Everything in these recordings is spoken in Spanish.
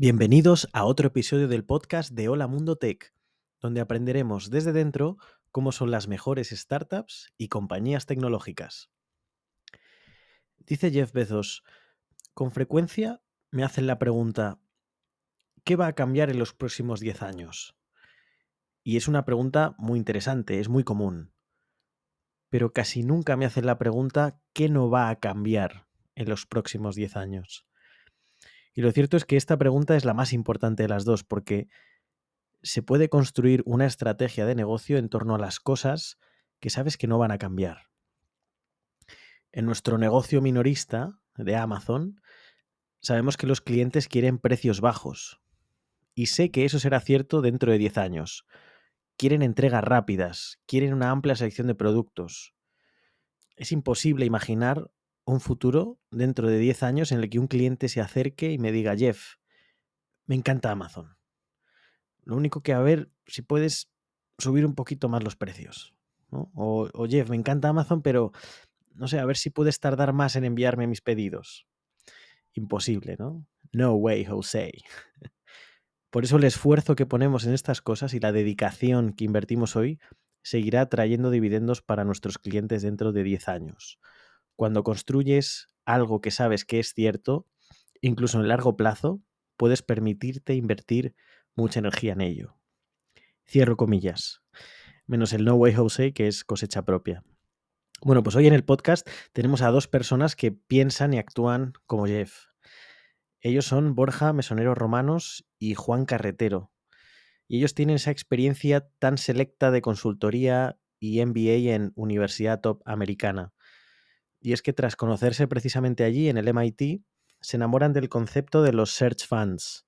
Bienvenidos a otro episodio del podcast de Hola Mundo Tech, donde aprenderemos desde dentro cómo son las mejores startups y compañías tecnológicas. Dice Jeff Bezos, con frecuencia me hacen la pregunta, ¿qué va a cambiar en los próximos 10 años? Y es una pregunta muy interesante, es muy común. Pero casi nunca me hacen la pregunta, ¿qué no va a cambiar en los próximos 10 años? Y lo cierto es que esta pregunta es la más importante de las dos, porque se puede construir una estrategia de negocio en torno a las cosas que sabes que no van a cambiar. En nuestro negocio minorista de Amazon, sabemos que los clientes quieren precios bajos. Y sé que eso será cierto dentro de 10 años. Quieren entregas rápidas, quieren una amplia selección de productos. Es imposible imaginar un futuro dentro de 10 años en el que un cliente se acerque y me diga, Jeff, me encanta Amazon. Lo único que a ver si puedes subir un poquito más los precios. O, o, Jeff, me encanta Amazon, pero no sé, a ver si puedes tardar más en enviarme mis pedidos. Imposible, ¿no? No way, Jose. Por eso el esfuerzo que ponemos en estas cosas y la dedicación que invertimos hoy seguirá trayendo dividendos para nuestros clientes dentro de 10 años cuando construyes algo que sabes que es cierto, incluso en largo plazo, puedes permitirte invertir mucha energía en ello. Cierro comillas. Menos el No Way Jose, que es cosecha propia. Bueno, pues hoy en el podcast tenemos a dos personas que piensan y actúan como Jeff. Ellos son Borja Mesonero Romanos y Juan Carretero. Y ellos tienen esa experiencia tan selecta de consultoría y MBA en Universidad Top Americana y es que tras conocerse precisamente allí en el MIT, se enamoran del concepto de los search funds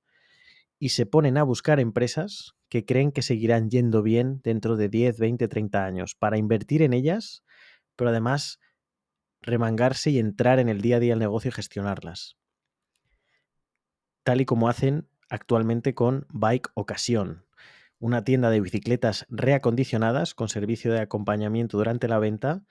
y se ponen a buscar empresas que creen que seguirán yendo bien dentro de 10, 20, 30 años para invertir en ellas, pero además remangarse y entrar en el día a día del negocio y gestionarlas. Tal y como hacen actualmente con Bike Ocasión, una tienda de bicicletas reacondicionadas con servicio de acompañamiento durante la venta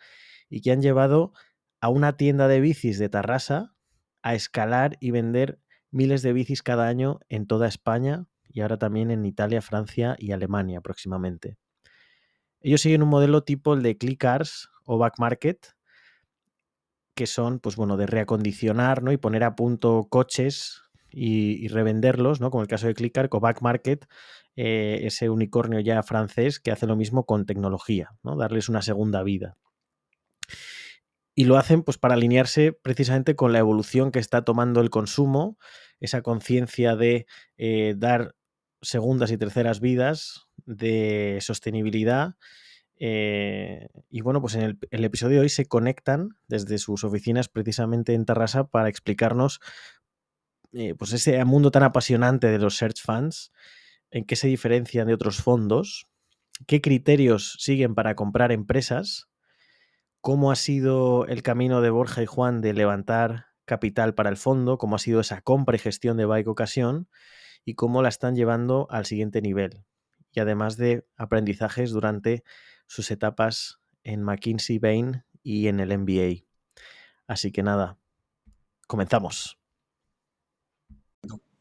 y que han llevado a una tienda de bicis de Tarrasa a escalar y vender miles de bicis cada año en toda España y ahora también en Italia, Francia y Alemania próximamente. Ellos siguen un modelo tipo el de Clickars o Back Market, que son, pues bueno, de reacondicionar ¿no? y poner a punto coches y, revenderlos, ¿no? Como el caso de Clickar o Back Market, eh, ese unicornio ya francés que hace lo mismo con tecnología, ¿no? Darles una segunda vida. Y lo hacen pues para alinearse precisamente con la evolución que está tomando el consumo, esa conciencia de eh, dar segundas y terceras vidas, de sostenibilidad. Eh, y bueno, pues en el, episodio de hoy se conectan desde sus oficinas precisamente en Tarrasa para explicarnos eh, pues ese mundo tan apasionante de los search funds, en qué se diferencian de otros fondos, qué criterios siguen para comprar empresas cómo ha sido el camino de Borja y Juan de levantar capital para el fondo, cómo ha sido esa compra y gestión de Bike Ocasión y cómo la están llevando al siguiente nivel. Y además de aprendizajes durante sus etapas en McKinsey Bain y en el MBA. Así que nada, comenzamos.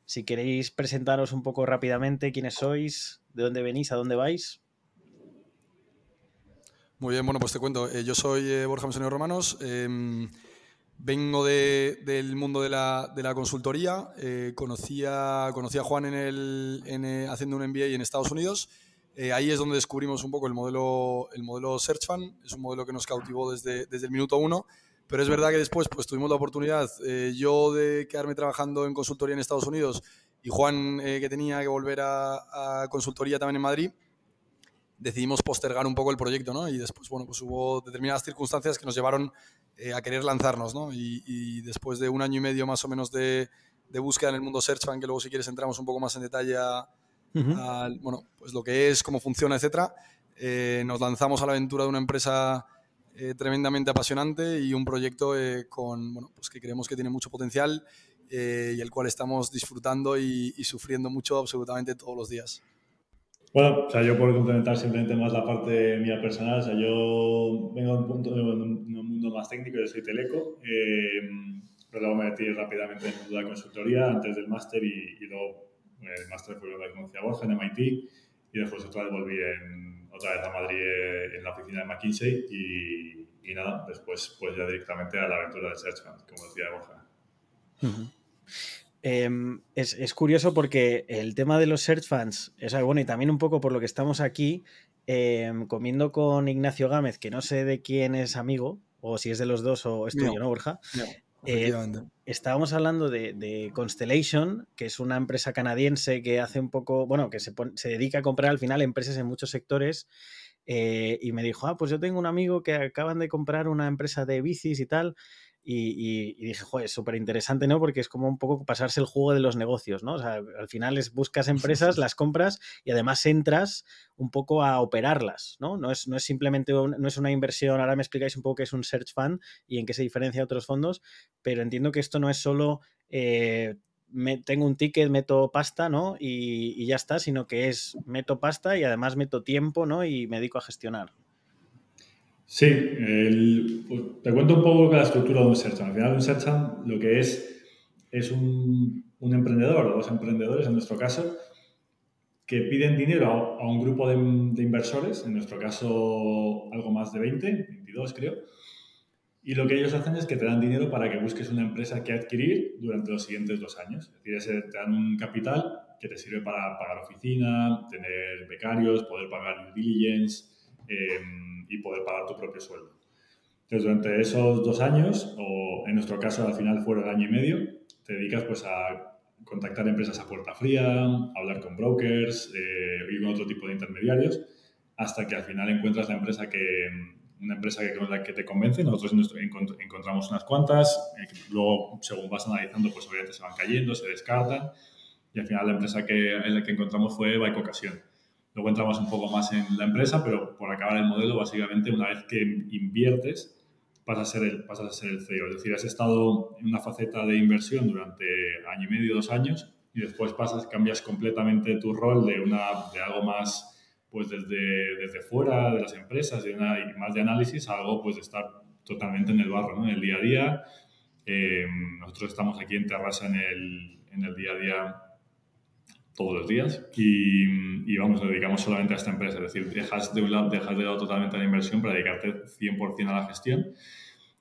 Si queréis presentaros un poco rápidamente quiénes sois, de dónde venís, a dónde vais. Muy bien, bueno, pues te cuento. Eh, yo soy eh, Borja Mesonero Romanos. Em, vengo del mundo de la, consultoría. Eh, conocí, a, Juan en el, haciendo un MBA en Estados Unidos. ahí es donde descubrimos un poco el modelo, el modelo Search. Es un modelo que nos cautivó desde, desde el minuto uno. Pero es verdad que después pues, tuvimos la oportunidad, yo de quedarme trabajando en consultoría en Estados Unidos y Juan que tenía que volver a, a consultoría también en Madrid decidimos postergar un poco el proyecto, ¿no? Y después, bueno, pues hubo determinadas circunstancias que nos llevaron eh, a querer lanzarnos, ¿no? Y, después de un año y medio más o menos de, de búsqueda en el mundo Search que luego si quieres entramos un poco más en detalle a, bueno, pues lo que es, cómo funciona, etcétera, eh, nos lanzamos a la aventura de una empresa eh, tremendamente apasionante y un proyecto con, bueno, pues que creemos que tiene mucho potencial y el cual estamos disfrutando y sufriendo mucho absolutamente todos los días. Bueno, o sea, yo por complementar simplemente más la parte mía personal, o sea, yo vengo de un, punto, de un mundo más técnico, yo soy teleco, eh, pero luego me metí rápidamente en la consultoría antes del máster y, luego El máster fue donde conocí a Borja en MIT y después otra vez volví en, otra vez a Madrid en la oficina de McKinsey y, y nada, después pues ya directamente a la aventura de Search Fund, como decía Borja. Em, es, es, curioso porque el tema de los search fans, es bueno, y también un poco por lo que estamos aquí, eh, comiendo con Ignacio Gámez, que no sé de quién es amigo, o si es de los dos o es tuyo, ¿no, Borja? Eh, estábamos hablando de, de, Constellation, que es una empresa canadiense que hace un poco, bueno, que se, se dedica a comprar al final empresas en muchos sectores. Eh, y me dijo, ah, pues yo tengo un amigo que acaban de comprar una empresa de bicis y tal. Y, dije, joder, es súper interesante, ¿no? Porque es como un poco pasarse el juego de los negocios, ¿no? O sea, al final es buscas empresas, las compras y además entras un poco a operarlas, ¿no? No es, no es simplemente no es una inversión, ahora me explicáis un poco qué es un search fund y en qué se diferencia de otros fondos, pero entiendo que esto no es solo eh, me, tengo un ticket, meto pasta, ¿no? Y, y, ya está, sino que es meto pasta y además meto tiempo, ¿no? Y me dedico a gestionar. Sí, pues, te cuento un poco la estructura de un search. Al final, un search lo que es es un, un, emprendedor o dos emprendedores, en nuestro caso, que piden dinero a, un grupo de, de, inversores, en nuestro caso algo más de 20, 22 creo, y lo que ellos hacen es que te dan dinero para que busques una empresa que adquirir durante los siguientes dos años. Es decir, te dan un capital que te sirve para pagar oficina, tener becarios, poder pagar due diligence, eh, y poder pagar tu propio sueldo. Entonces, durante esos dos años, o en nuestro caso al final fueron el año y medio, te dedicas pues a contactar empresas a puerta fría, a hablar con brokers eh, y con otro tipo de intermediarios, hasta que al final encuentras la empresa que, una empresa que, la que te convence. Nosotros encontramos unas cuantas, eh, luego según vas analizando, pues obviamente se van cayendo, se descartan, y al final la empresa que, en la que encontramos fue Bike Ocasión Luego entramos un poco más en la empresa, pero por acabar el modelo, básicamente una vez que inviertes, pasas a ser el, pasas a ser el CEO. Es decir, has estado en una faceta de inversión durante año y medio, dos años, y después pasas, cambias completamente tu rol de, una, de algo más pues desde, desde fuera de las empresas y, más de análisis a algo pues de estar totalmente en el barro, ¿no? en el día a día. Eh, nosotros estamos aquí en Terrassa en el, en el día a día todos los días y, vamos, nos dedicamos solamente a esta empresa. Es decir, dejas de, un lado, dejas de lado totalmente la inversión para dedicarte 100% a la gestión.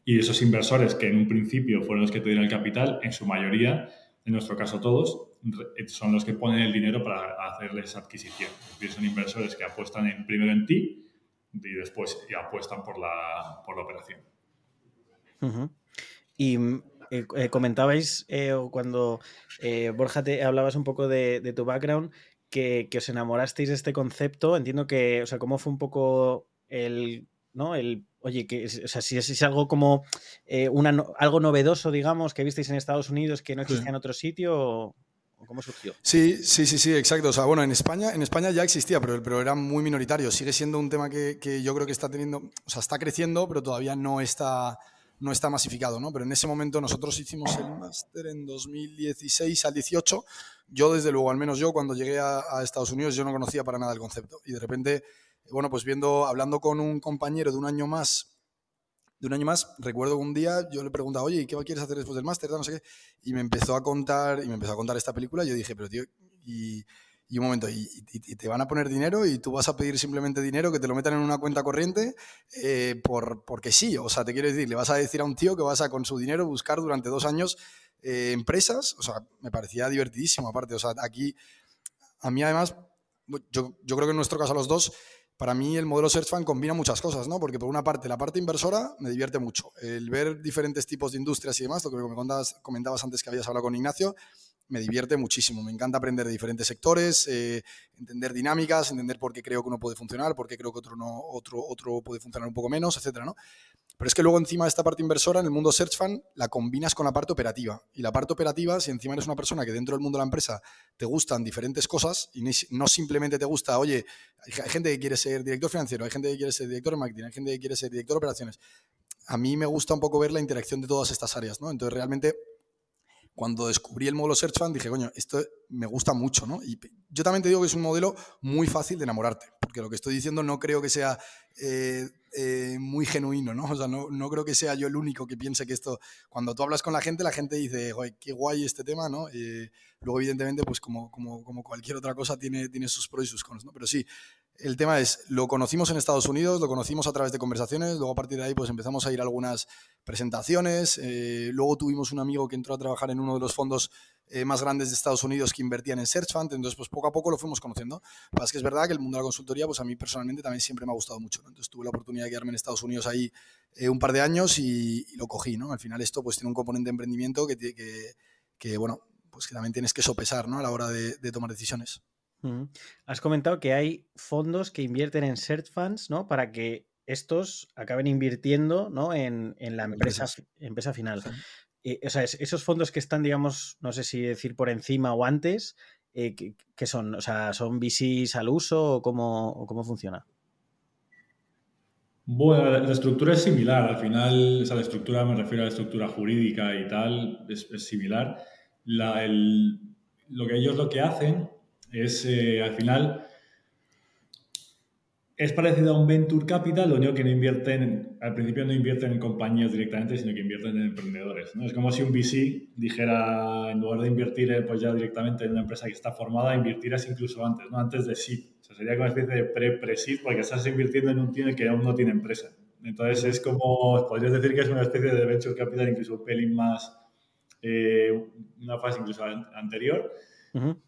Y esos inversores que en un principio fueron los que te dieron el capital, en su mayoría, en nuestro caso todos, son los que ponen el dinero para hacerles adquisición. Es decir, son inversores que apuestan en, primero en ti y después apuestan por la, por la operación. Y eh, eh, comentabais eh, cuando Borja te hablabas un poco de, tu background, que, os enamorasteis de este concepto. Entiendo que, o sea, cómo fue un poco el, ¿no? El, oye, que, o sea, si es, algo como una, algo novedoso, digamos, que visteis en Estados Unidos que no existía en otro sitio, o, ¿Cómo surgió? Sí, sí, sí, sí, exacto. O sea, bueno, en España, en España ya existía, pero, pero era muy minoritario. Sigue siendo un tema que, que, yo creo que está teniendo, o sea, está creciendo, pero todavía no está, no está masificado, ¿no? Pero en ese momento nosotros hicimos el máster en 2016 al 18. Yo, desde luego, al menos yo, cuando llegué a, Estados Unidos, yo no conocía para nada el concepto. Y de repente, bueno, pues viendo, hablando con un compañero de un año más, de un año más, recuerdo un día yo le preguntaba, oye, ¿y qué quieres hacer después del máster? No sé qué. Y me empezó a contar, y me empezó a contar esta película. Y yo dije, pero tío, y y un momento, y, te van a poner dinero y tú vas a pedir simplemente dinero que te lo metan en una cuenta corriente eh, por, porque sí. O sea, te quiero decir, le vas a decir a un tío que vas a con su dinero buscar durante dos años eh, empresas. O sea, me parecía divertidísimo aparte. O sea, aquí, a mí además, yo, yo creo que en nuestro caso los dos, para mí el modelo Search Fund combina muchas cosas, ¿no? Porque por una parte, la parte inversora me divierte mucho. El ver diferentes tipos de industrias y demás, lo que me comentabas, comentabas antes que habías hablado con Ignacio, me divierte muchísimo. Me encanta aprender de diferentes sectores, eh, entender dinámicas, entender por qué creo que uno puede funcionar, por qué creo que otro, no, otro, otro puede funcionar un poco menos, etcétera, ¿no? Pero es que luego encima de esta parte inversora, en el mundo Search Fund, la combinas con la parte operativa. Y la parte operativa, si encima eres una persona que dentro del mundo de la empresa te gustan diferentes cosas y no simplemente te gusta, oye, hay gente que quiere ser director financiero, hay gente que quiere ser director de marketing, hay gente que quiere ser director de operaciones. A mí me gusta un poco ver la interacción de todas estas áreas, ¿no? Entonces realmente cuando descubrí el módulo Search Fund dije, coño, esto me gusta mucho, ¿no? Y yo también te digo que es un modelo muy fácil de enamorarte, porque lo que estoy diciendo no creo que sea eh, eh, muy genuino, ¿no? O sea, no, no, creo que sea yo el único que piense que esto, cuando tú hablas con la gente, la gente dice, qué guay este tema, ¿no? luego, evidentemente, pues como, como, como, cualquier otra cosa, tiene, tiene sus pros y sus cons, ¿no? Pero sí, el tema es, lo conocimos en Estados Unidos, lo conocimos a través de conversaciones, luego a partir de ahí pues empezamos a ir a algunas presentaciones, eh, luego tuvimos un amigo que entró a trabajar en uno de los fondos eh, más grandes de Estados Unidos que invertían en Search Fund, entonces pues poco a poco lo fuimos conociendo. Pero es que es verdad que el mundo de la consultoría pues a mí personalmente también siempre me ha gustado mucho, entonces tuve la oportunidad de quedarme en Estados Unidos ahí eh, un par de años y, lo cogí, ¿no? Al final esto pues tiene un componente de emprendimiento que, que, que bueno, pues que también tienes que sopesar, ¿no? A la hora de tomar decisiones. Has comentado que hay fondos que invierten en search funds, ¿no? Para que estos acaben invirtiendo, ¿no? En, la empresa, empresa final. Eh, o sea, esos fondos que están, digamos, no sé si decir por encima o antes, eh, ¿qué, son? O sea, ¿son VCs al uso o cómo, cómo funciona? Bueno, la, estructura es similar. Al final, esa la estructura me refiero a la estructura jurídica y tal, es, similar. lo que ellos lo que hacen es, eh, al final, es parecido a un venture capital, lo único que no invierten, al principio no invierten en compañías directamente, sino que invierten en emprendedores. ¿no? Es como si un VC dijera, en lugar de invertir pues ya directamente en una empresa que está formada, invertirás incluso antes, ¿no? antes de seed. O sea, sería como una especie de pre-pre-seed porque estás invirtiendo en un tío que aún no tiene empresa. Entonces es como, podrías decir que es una especie de venture capital incluso un pelín más, eh, una fase incluso anterior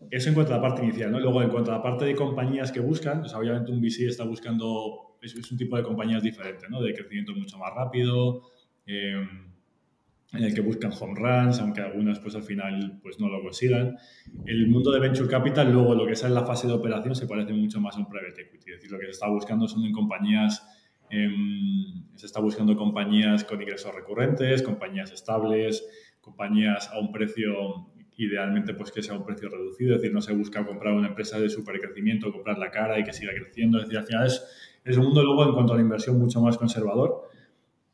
eso en cuanto a la parte inicial, ¿no? Luego, en cuanto a la parte de compañías que buscan, pues obviamente un VC está buscando, es, un tipo de compañías diferente, ¿no? De crecimiento mucho más rápido, em, en el que buscan home runs, aunque algunas pues al final pues no lo consigan. El mundo de venture capital, luego lo que es en la fase de operación se parece mucho más a un private equity, es decir, lo que se está buscando son en compañías, em, se está buscando compañías con ingresos recurrentes, compañías estables, compañías a un precio idealmente pues que sea un precio reducido, es decir, no se busca comprar una empresa de supercrecimiento, comprar la cara y que siga creciendo, es decir, al final es, es un luego en cuanto a la inversión mucho más conservador,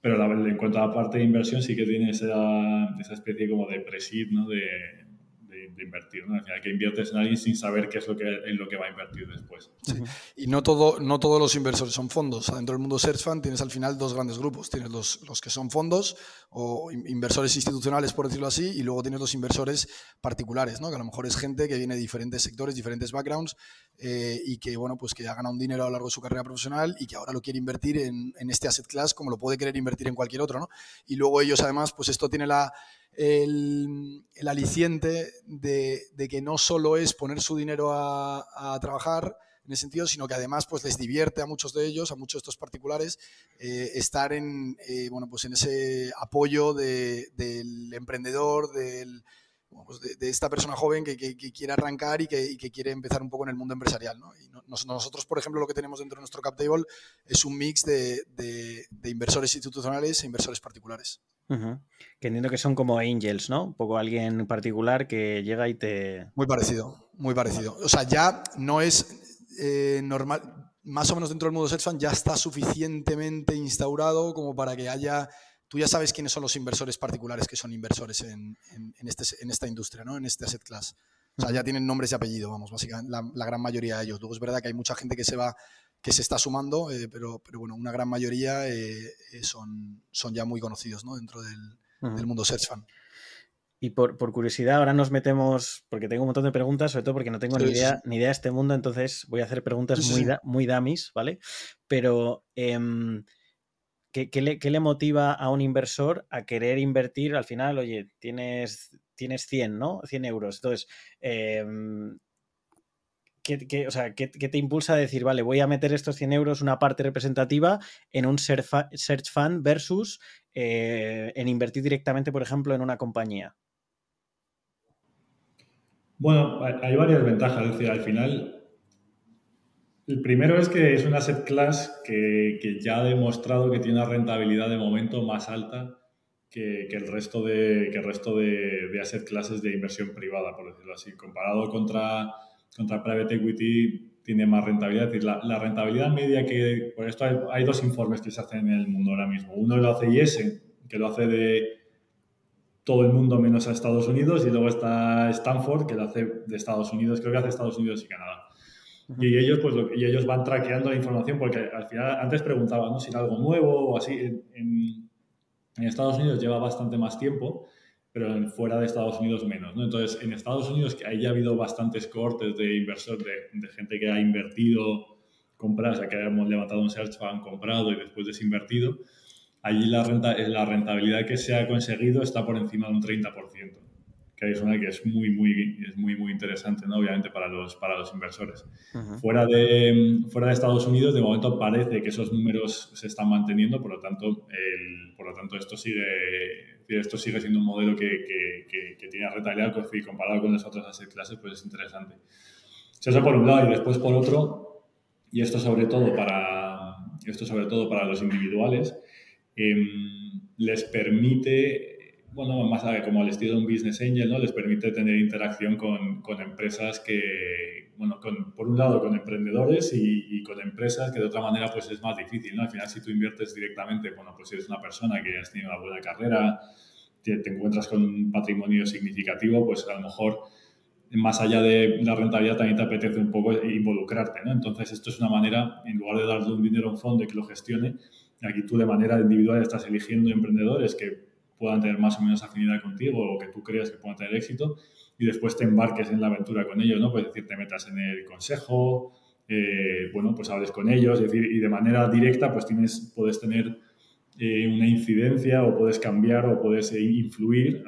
pero en cuanto a la parte de inversión sí que tiene esa, esa especie como de presid, ¿no? De, de invertir, ¿no? Al final que inviertes en alguien sin saber qué es lo que, en lo que va a invertir después. Sí. Y no, todo, no todos los inversores son fondos. Dentro del mundo Search Fund tienes al final dos grandes grupos. Tienes los, los que son fondos o inversores institucionales, por decirlo así, y luego tienes los inversores particulares, ¿no? Que a lo mejor es gente que viene de diferentes sectores, diferentes backgrounds eh, y que, bueno, pues que ha ganado un dinero a lo largo de su carrera profesional y que ahora lo quiere invertir en, en este asset class como lo puede querer invertir en cualquier otro, ¿no? Y luego ellos además, pues esto tiene la el, aliciente de, que no solo es poner su dinero a, trabajar en ese sentido, sino que además pues, les divierte a muchos de ellos, a muchos de estos particulares, eh, estar en, eh, bueno, pues en ese apoyo del emprendedor, del, pues, de, esta persona joven que, quiere arrancar y que, quiere empezar un poco en el mundo empresarial. Y nosotros, por ejemplo, lo que tenemos dentro de nuestro cap table es un mix de, inversores institucionales e inversores particulares. Que entiendo que son como angels, ¿no? Un poco alguien particular que llega y te... Muy parecido, muy parecido. O sea, ya no es eh, normal, más o menos dentro del mundo hedge fund ya está suficientemente instaurado como para que haya... Tú ya sabes quiénes son los inversores particulares que son inversores en, este, en esta industria, ¿no? En este asset class. O sea, ya tienen nombres y apellido, vamos, básicamente la, la, gran mayoría de ellos. Luego es verdad que hay mucha gente que se va que se está sumando, eh, pero, pero bueno, una gran mayoría eh, eh, son, son ya muy conocidos ¿no? dentro del, mundo Search Fan. Y por, curiosidad, ahora nos metemos, porque tengo un montón de preguntas, sobre todo porque no tengo ni, idea, ni idea de este mundo, entonces voy a hacer preguntas muy, muy dummies, ¿vale? Pero, em, ¿qué, le, ¿qué, motiva a un inversor a querer invertir? Al final, oye, tienes, tienes 100, ¿no? 100 euros. Entonces, em, ¿qué, o sea, te impulsa a decir, vale, voy a meter estos 100 euros, una parte representativa, en un search fund versus eh, en invertir directamente, por ejemplo, en una compañía? Bueno, hay varias ventajas. Es decir, al final, el primero es que es una asset class que, ya ha demostrado que tiene una rentabilidad de momento más alta que, el resto, de, que el resto de, de asset classes de inversión privada, por decirlo así. Comparado contra contra private equity tiene más rentabilidad. Es decir, la, rentabilidad media que, por esto hay, dos informes que se hacen en el mundo ahora mismo. Uno lo hace IS, que lo hace de, todo el mundo menos a Estados Unidos y luego está Stanford, que lo hace de Estados Unidos, creo que hace Estados Unidos y Canadá. Y ellos, pues, y ellos van traqueando la información porque al final, antes preguntaban ¿no? si era algo nuevo o así. En, en, Estados Unidos lleva bastante más tiempo, pero fuera de Estados Unidos menos. ¿no? Entonces, en Estados Unidos, que ahí ya ha habido bastantes cortes de inversores, de, de, gente que ha invertido, comprado, o sea, que hemos levantado un search fund, comprado y después desinvertido, allí la, renta, la rentabilidad que se ha conseguido está por encima de un 30% que es una que es muy, muy, es muy, muy interesante, ¿no? obviamente, para los, para los inversores. fuera, de, fuera de Estados Unidos, de momento parece que esos números se están manteniendo, por lo tanto, el, por lo tanto esto, sigue, esto sigue siendo un modelo que, que, que, tiene rentabilidad pues, y comparado con las otras asset classes, pues es interesante. Eso por un lado, y después por otro, y esto sobre todo para, esto sobre todo para los individuales, em, les permite bueno, más como al estilo de un business angel, ¿no? Les permite tener interacción con, con empresas que, bueno, con, por un lado con emprendedores y, con empresas que de otra manera pues es más difícil, ¿no? Al final si tú inviertes directamente, bueno, pues si eres una persona que has tenido una buena carrera, te, te encuentras con un patrimonio significativo, pues a lo mejor más allá de la rentabilidad también te apetece un poco involucrarte, ¿no? Entonces esto es una manera, en lugar de darle un dinero a un fondo y que lo gestione, aquí tú de manera individual estás eligiendo emprendedores que puedan tener más o menos afinidad contigo o que tú creas que puedan tener éxito y después te embarques en la aventura con ellos, ¿no? Puedes decir, te metas en el consejo, eh, bueno, pues hables con ellos, es decir, y de manera directa pues tienes, puedes tener eh, una incidencia o puedes cambiar o puedes influir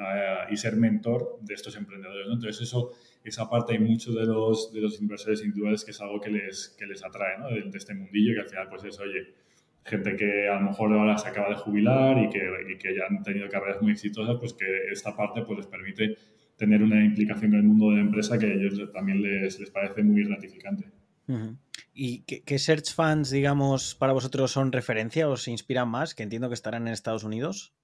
y ser mentor de estos emprendedores, ¿no? Entonces eso, esa parte hay muchos de los, de los inversores individuales que es algo que les, que les atrae, ¿no? De, de este mundillo que al final pues es, oye, gente que a lo mejor ahora se acaba de jubilar y que, y que ya han tenido carreras muy exitosas, pues que esta parte pues les permite tener una implicación en el mundo de la empresa que a ellos también les, les parece muy gratificante. ¿Y qué, search funds, digamos, para vosotros son referencia o se inspiran más? Que entiendo que estarán en Estados Unidos.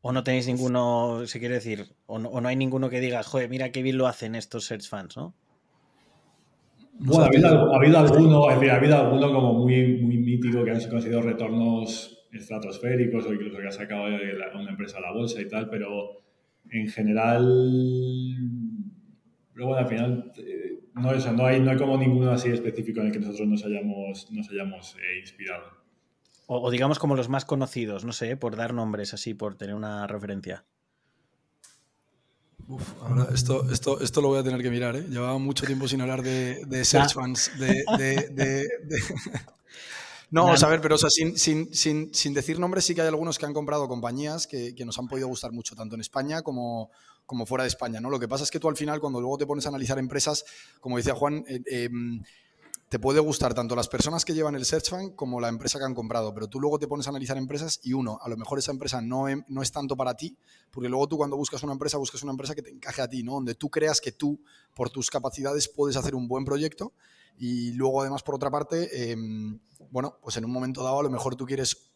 ¿O no tenéis ninguno, se quiere decir, o no, o no hay ninguno que diga, joder, mira qué bien lo hacen estos search funds, ¿no? Bueno, ha habido, ha habido, alguno, ha habido alguno como muy, muy mítico que han conseguido retornos estratosféricos o incluso que ha sacado una empresa a la bolsa y tal, pero en general, luego al final, eh, no, eso, no, hay, no hay como ninguno así específico en el que nosotros nos hayamos, nos hayamos eh, inspirado. O, o, digamos como los más conocidos, no sé, por dar nombres así, por tener una referencia. Uf, ahora esto, esto, esto lo voy a tener que mirar, ¿eh? Llevaba mucho tiempo sin hablar de, de search funds, de, de, de No, vamos a ver, pero o sea, sin, sin, sin, sin, decir nombres, sí que hay algunos que han comprado compañías que, que, nos han podido gustar mucho, tanto en España como, como fuera de España. ¿no? Lo que pasa es que tú al final, cuando luego te pones a analizar empresas, como decía Juan, eh, eh, te puede gustar tanto las personas que llevan el search fund como la empresa que han comprado, pero tú luego te pones a analizar empresas y uno, a lo mejor esa empresa no, no es tanto para ti, porque luego tú cuando buscas una empresa, buscas una empresa que te encaje a ti, ¿no? Donde tú creas que tú, por tus capacidades, puedes hacer un buen proyecto y luego además, por otra parte, eh, bueno, pues en un momento dado a lo mejor tú quieres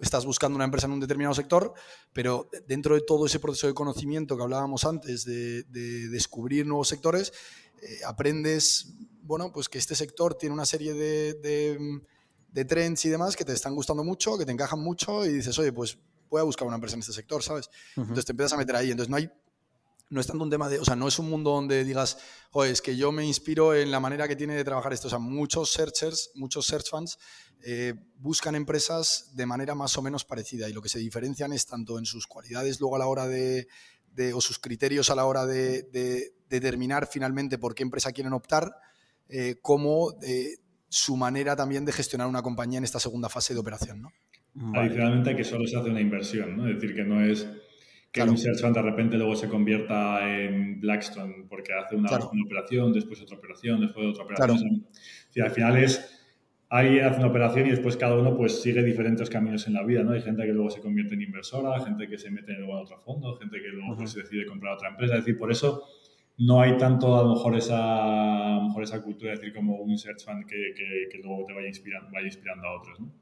estás buscando una empresa en un determinado sector, pero dentro de todo ese proceso de conocimiento que hablábamos antes, de descubrir nuevos sectores, eh, aprendes bueno, pues que este sector tiene una serie de, de, de, trends y demás que te están gustando mucho, que te encajan mucho y dices, oye, pues voy a buscar una empresa en este sector, ¿sabes? Uh -huh. Entonces te empiezas a meter ahí. Entonces no hay, no es tanto un tema de, o sea, no es un mundo donde digas, oye, es que yo me inspiro en la manera que tiene de trabajar esto. O sea, muchos searchers, muchos search fans eh, buscan empresas de manera más o menos parecida y lo que se diferencian es tanto en sus cualidades luego a la hora de, de o sus criterios a la hora de, de, determinar finalmente por qué empresa quieren optar, eh, como eh, su manera también de gestionar una compañía en esta segunda fase de operación. ¿no? Vale. Adicionalmente que solo se hace una inversión, ¿no? es decir, que no es que claro. un search fund de repente luego se convierta en Blackstone porque hace una, claro. una operación, después otra operación, después otra operación. Claro. O sea, al final es ahí hace una operación y después cada uno pues sigue diferentes caminos en la vida, ¿no? Hay gente que luego se convierte en inversora, gente que se mete luego en otro fondo, gente que luego pues, decide comprar otra empresa. Es decir, por eso no hay tanto a lo mejor esa, a lo mejor esa cultura, es decir, como un search fund que, que, que luego te vaya inspirando, vaya inspirando a otros, ¿no?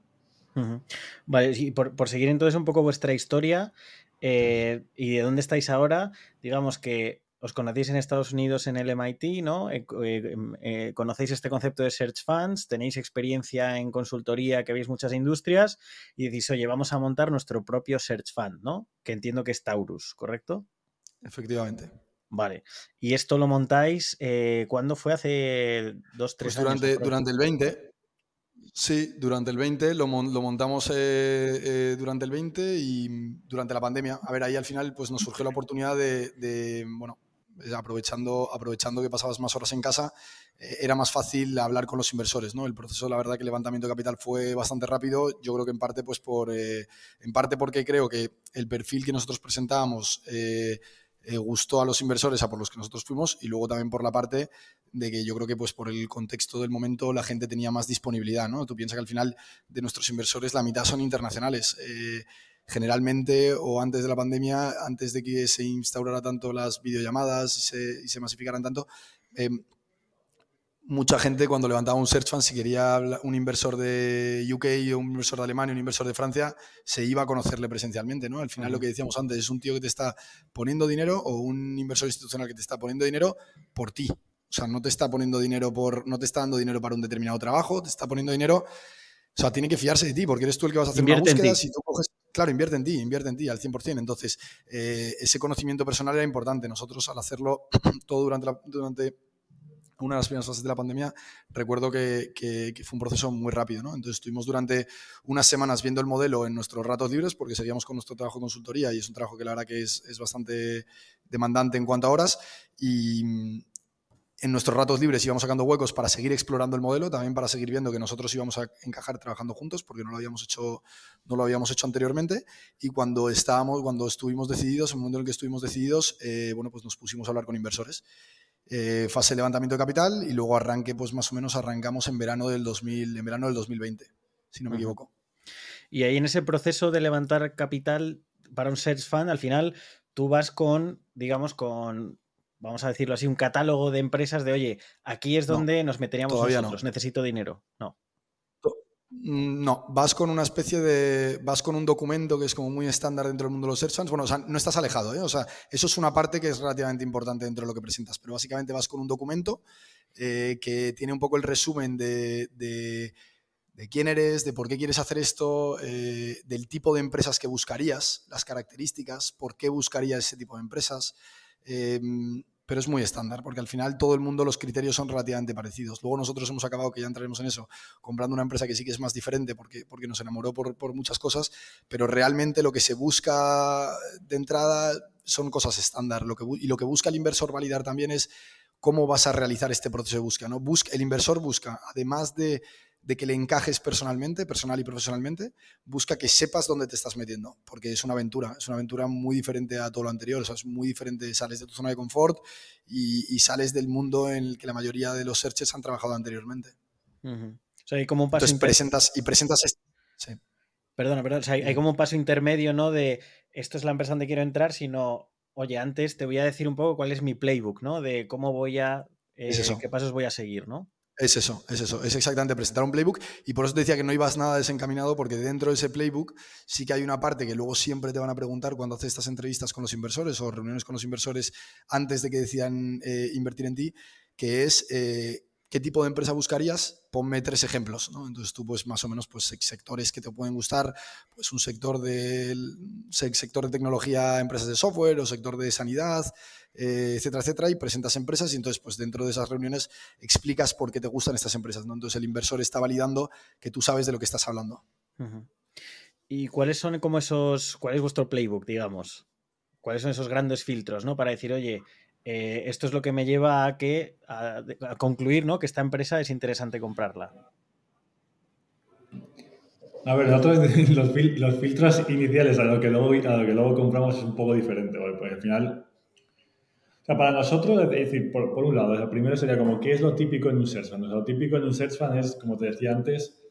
Uh -huh. Vale, y por, por, seguir entonces un poco vuestra historia eh, y de dónde estáis ahora, digamos que os conocéis en Estados Unidos en el MIT, ¿no? Eh, eh, em, eh, conocéis este concepto de search funds, tenéis experiencia en consultoría, que veis muchas industrias y decís, oye, vamos a montar nuestro propio search fund, ¿no? Que entiendo que es Taurus, ¿correcto? Efectivamente. Vale. Y esto lo montáis, eh, ¿cuándo fue? ¿Hace dos, tres pues durante, años? Durante el 20. Sí, durante el 20 lo, montamos eh, durante el 20 y durante la pandemia. A ver, ahí al final pues nos surgió la oportunidad de bueno, eh, aprovechando, aprovechando que pasabas más horas en casa, eh, era más fácil hablar con los inversores. ¿no? El proceso, la verdad, que el levantamiento de capital fue bastante rápido. Yo creo que en parte, pues por, eh, en parte porque creo que el perfil que nosotros presentábamos gustó a los inversores, a por los que nosotros fuimos, y luego también por la parte de que yo creo que pues por el contexto del momento la gente tenía más disponibilidad. ¿no? Tú piensas que al final de nuestros inversores la mitad son internacionales generalmente o antes de la pandemia, antes de que se instaurara tanto las videollamadas y se, masificaran tanto, em, mucha gente cuando levantaba un search fund, si quería un inversor de UK, un inversor de Alemania, un inversor de Francia, se iba a conocerle presencialmente, ¿no? Al final lo que decíamos antes es un tío que te está poniendo dinero o un inversor institucional que te está poniendo dinero por ti. O sea, no te está poniendo dinero por, no te está dando dinero para un determinado trabajo, te está poniendo dinero o sea, tiene que fiarse de ti porque eres tú el que vas a hacer una búsqueda. Si tú coges, claro, invierte en ti, invierte en ti al 100%. Entonces, eh, ese conocimiento personal era importante. Nosotros, al hacerlo todo durante, durante una de las primeras fases de la pandemia, recuerdo que, fue un proceso muy rápido. ¿no? Entonces, estuvimos durante unas semanas viendo el modelo en nuestros ratos libres porque seguíamos con nuestro trabajo de consultoría y es un trabajo que la verdad que es, es bastante demandante en cuanto a horas. Y, en nuestros ratos libres íbamos sacando huecos para seguir explorando el modelo, también para seguir viendo que nosotros íbamos a encajar trabajando juntos, porque no lo habíamos hecho, no lo habíamos hecho anteriormente. Y cuando estábamos, cuando estuvimos decididos, en el momento en el que estuvimos decididos, eh, bueno, pues nos pusimos a hablar con inversores. Eh, fase de levantamiento de capital y luego arranque, pues más o menos arrancamos en verano del 2000, en verano del 2020, si no me equivoco. Y ahí en ese proceso de levantar capital para un search fund, al final tú vas con, digamos, con vamos a decirlo así, un catálogo de empresas de, oye, aquí es donde nos meteríamos nosotros, necesito dinero. No. Mm, no, vas con una especie de. Vas con un documento que es como muy estándar dentro del mundo de los search funds. Bueno, o sea, no estás alejado, ¿eh? O sea, eso es una parte que es relativamente importante dentro de lo que presentas. Pero básicamente vas con un documento eh, que tiene un poco el resumen de, de, quién eres, de por qué quieres hacer esto, eh, del tipo de empresas que buscarías, las características, por qué buscarías ese tipo de empresas. Em, pero es muy estándar, porque al final todo el mundo los criterios son relativamente parecidos. Luego nosotros hemos acabado, que ya entraremos en eso, comprando una empresa que sí que es más diferente porque, porque nos enamoró por, por muchas cosas, pero realmente lo que se busca de entrada son cosas estándar. Lo que, y lo que busca el inversor validar también es cómo vas a realizar este proceso de búsqueda. ¿no? Busca, el inversor busca, además de de que le encajes personalmente, personal y profesionalmente, busca que sepas dónde te estás metiendo, porque es una aventura, es una aventura muy diferente a todo lo anterior, o sea, es muy diferente, sales de tu zona de confort y, sales del mundo en el que la mayoría de los searches han trabajado anteriormente. O sea, hay como un paso Entonces presentas y presentas... Sí. Perdona, perdona, o sea, hay, como un paso intermedio, ¿no? De esto es la empresa donde quiero entrar, sino, oye, antes te voy a decir un poco cuál es mi playbook, ¿no? De cómo voy a... Eh, qué pasos voy a seguir, ¿no? Es eso, es eso, es exactamente presentar un playbook y por eso te decía que no ibas nada desencaminado porque dentro de ese playbook sí que hay una parte que luego siempre te van a preguntar cuando haces estas entrevistas con los inversores o reuniones con los inversores antes de que decidan eh, invertir en ti, que es eh, qué tipo de empresa buscarías, ponme tres ejemplos. ¿no? Entonces tú, pues más o menos, pues sectores que te pueden gustar, pues un sector de, sector de tecnología, empresas de software o sector de sanidad, eh, etcétera, etcétera, y presentas empresas y entonces, pues dentro de esas reuniones explicas por qué te gustan estas empresas. ¿no? Entonces el inversor está validando que tú sabes de lo que estás hablando. ¿Y cuáles son como esos, cuál es vuestro playbook, digamos? ¿Cuáles son esos grandes filtros, ¿no? Para decir, oye, eh, esto es lo que me lleva a que a, concluir ¿no? que esta empresa es interesante comprarla. A ver, los, filtros iniciales a lo, que luego, compramos es un poco diferente, al final, o sea, para nosotros, es decir, por, un lado, primero sería como, ¿qué es lo típico en un search lo típico en un search es, como te decía antes,